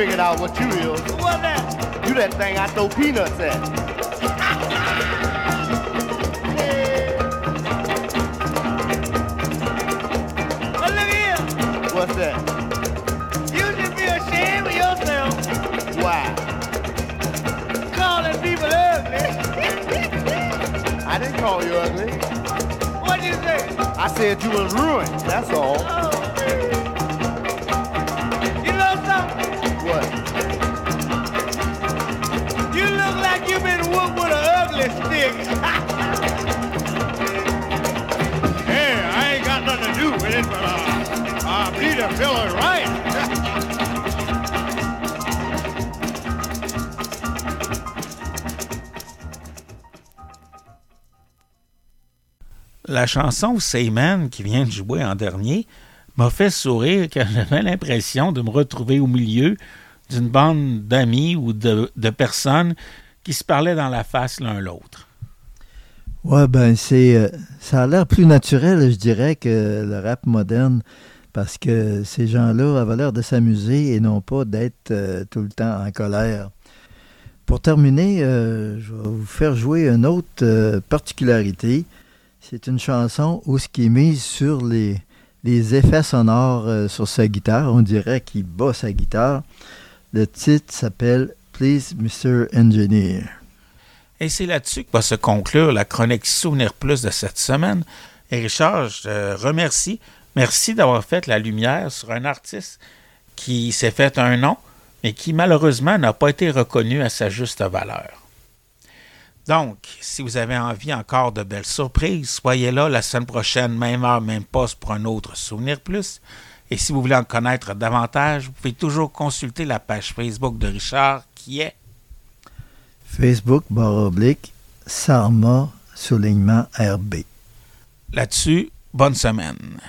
[SPEAKER 18] Figured out what you is.
[SPEAKER 14] What that?
[SPEAKER 18] You that thing I throw peanuts at.
[SPEAKER 14] But look here.
[SPEAKER 18] What's that?
[SPEAKER 14] You should be ashamed of yourself
[SPEAKER 18] Why?
[SPEAKER 14] calling people ugly.
[SPEAKER 18] I didn't call you ugly.
[SPEAKER 14] What'd you say?
[SPEAKER 18] I said you was ruined. That's all.
[SPEAKER 14] Oh, Right?
[SPEAKER 12] La chanson Sayman qui vient de jouer en dernier m'a fait sourire car j'avais l'impression de me retrouver au milieu d'une bande d'amis ou de, de personnes qui se parlaient dans la face l'un l'autre.
[SPEAKER 13] Ouais, ben c'est euh, ça a l'air plus naturel, je dirais, que le rap moderne, parce que ces gens-là avaient l'air de s'amuser et non pas d'être euh, tout le temps en colère. Pour terminer, euh, je vais vous faire jouer une autre euh, particularité. C'est une chanson où ce qui est mise sur les, les effets sonores sur sa guitare. On dirait qu'il bat sa guitare. Le titre s'appelle Please, Mr. Engineer.
[SPEAKER 12] Et c'est là-dessus que va se conclure la chronique Souvenir Plus de cette semaine. Et Richard, je te remercie. Merci d'avoir fait la lumière sur un artiste qui s'est fait un nom, mais qui malheureusement n'a pas été reconnu à sa juste valeur. Donc, si vous avez envie encore de belles surprises, soyez là la semaine prochaine, même heure, même poste pour un autre Souvenir Plus. Et si vous voulez en connaître davantage, vous pouvez toujours consulter la page Facebook de Richard qui est
[SPEAKER 13] Facebook, barre oblique, Sarma, soulignement RB.
[SPEAKER 12] là-dessus. Bonne semaine.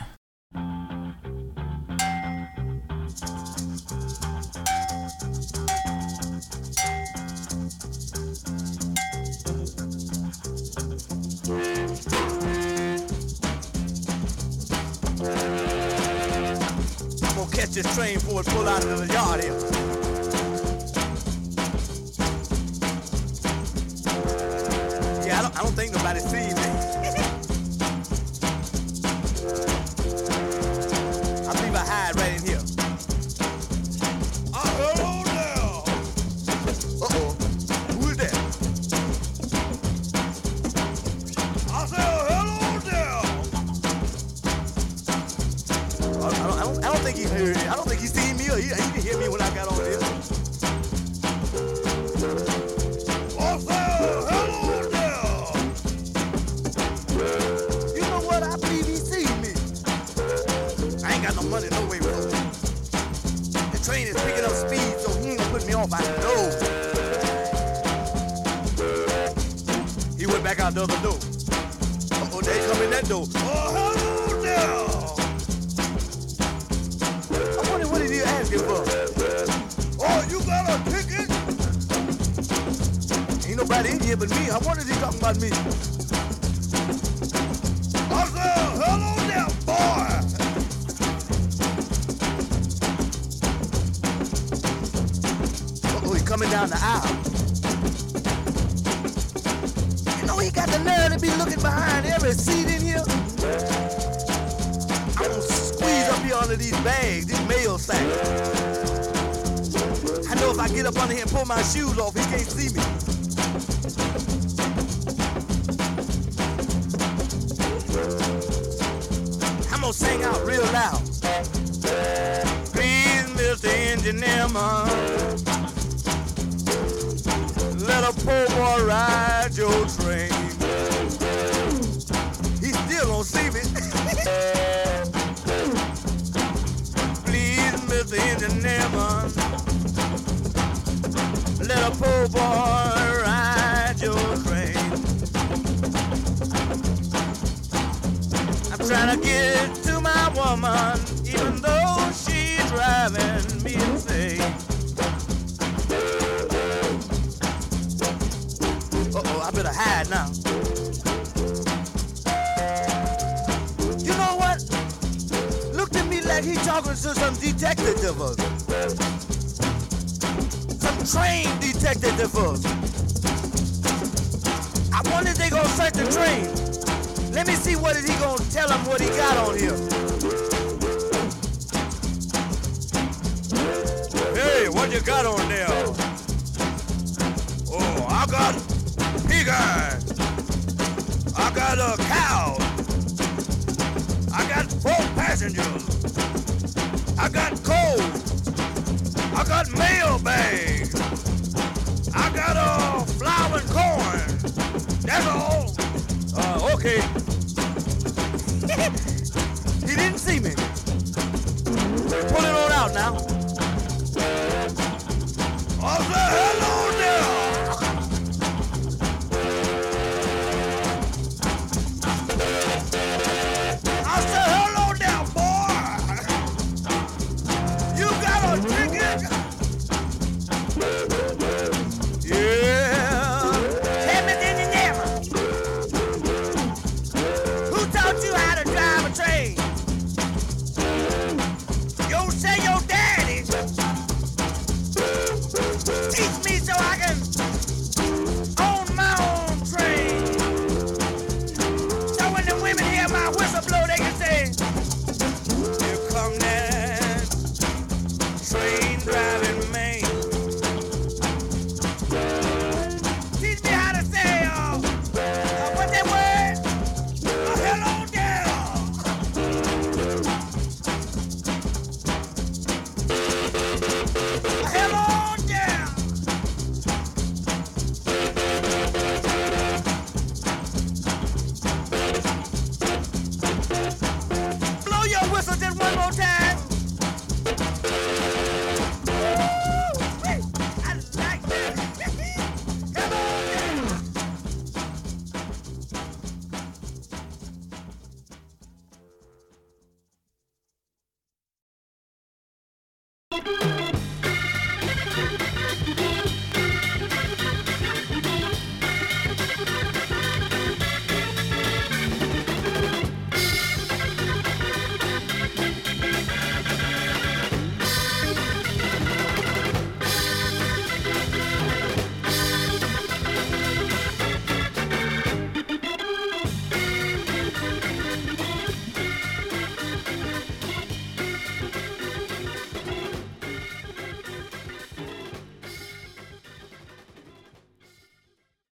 [SPEAKER 11] Catch this train before it pull out of the yard here. Yeah, I don't, I don't think nobody sees me. Back out the door. Oh, they come in that door. Oh, hello there. I wonder what is he asking for? Oh, you got a ticket? Ain't nobody in here but me. I wonder if he talking about me. I said, hello there, boy. Oh, he coming down the aisle. Every seat in here. I'm gonna squeeze up here under these bags, these mail sacks. I know if I get up under here and pull my shoes off, he can't see me. I'm gonna sing out real loud. Please, Mr. Engineer man, let a poor boy ride your train. Boy ride your train. I'm trying to get to my woman, even though she's driving me insane. Uh oh, I better hide now. You know what? Looked at me like he talking to some detective of us. Detective of us. I wonder if they gonna search the train. Let me see what is he gonna tell him what he got on here. Hey, what you got on there? Oh, I got pig iron. I got a cow. I got four passengers. Okay.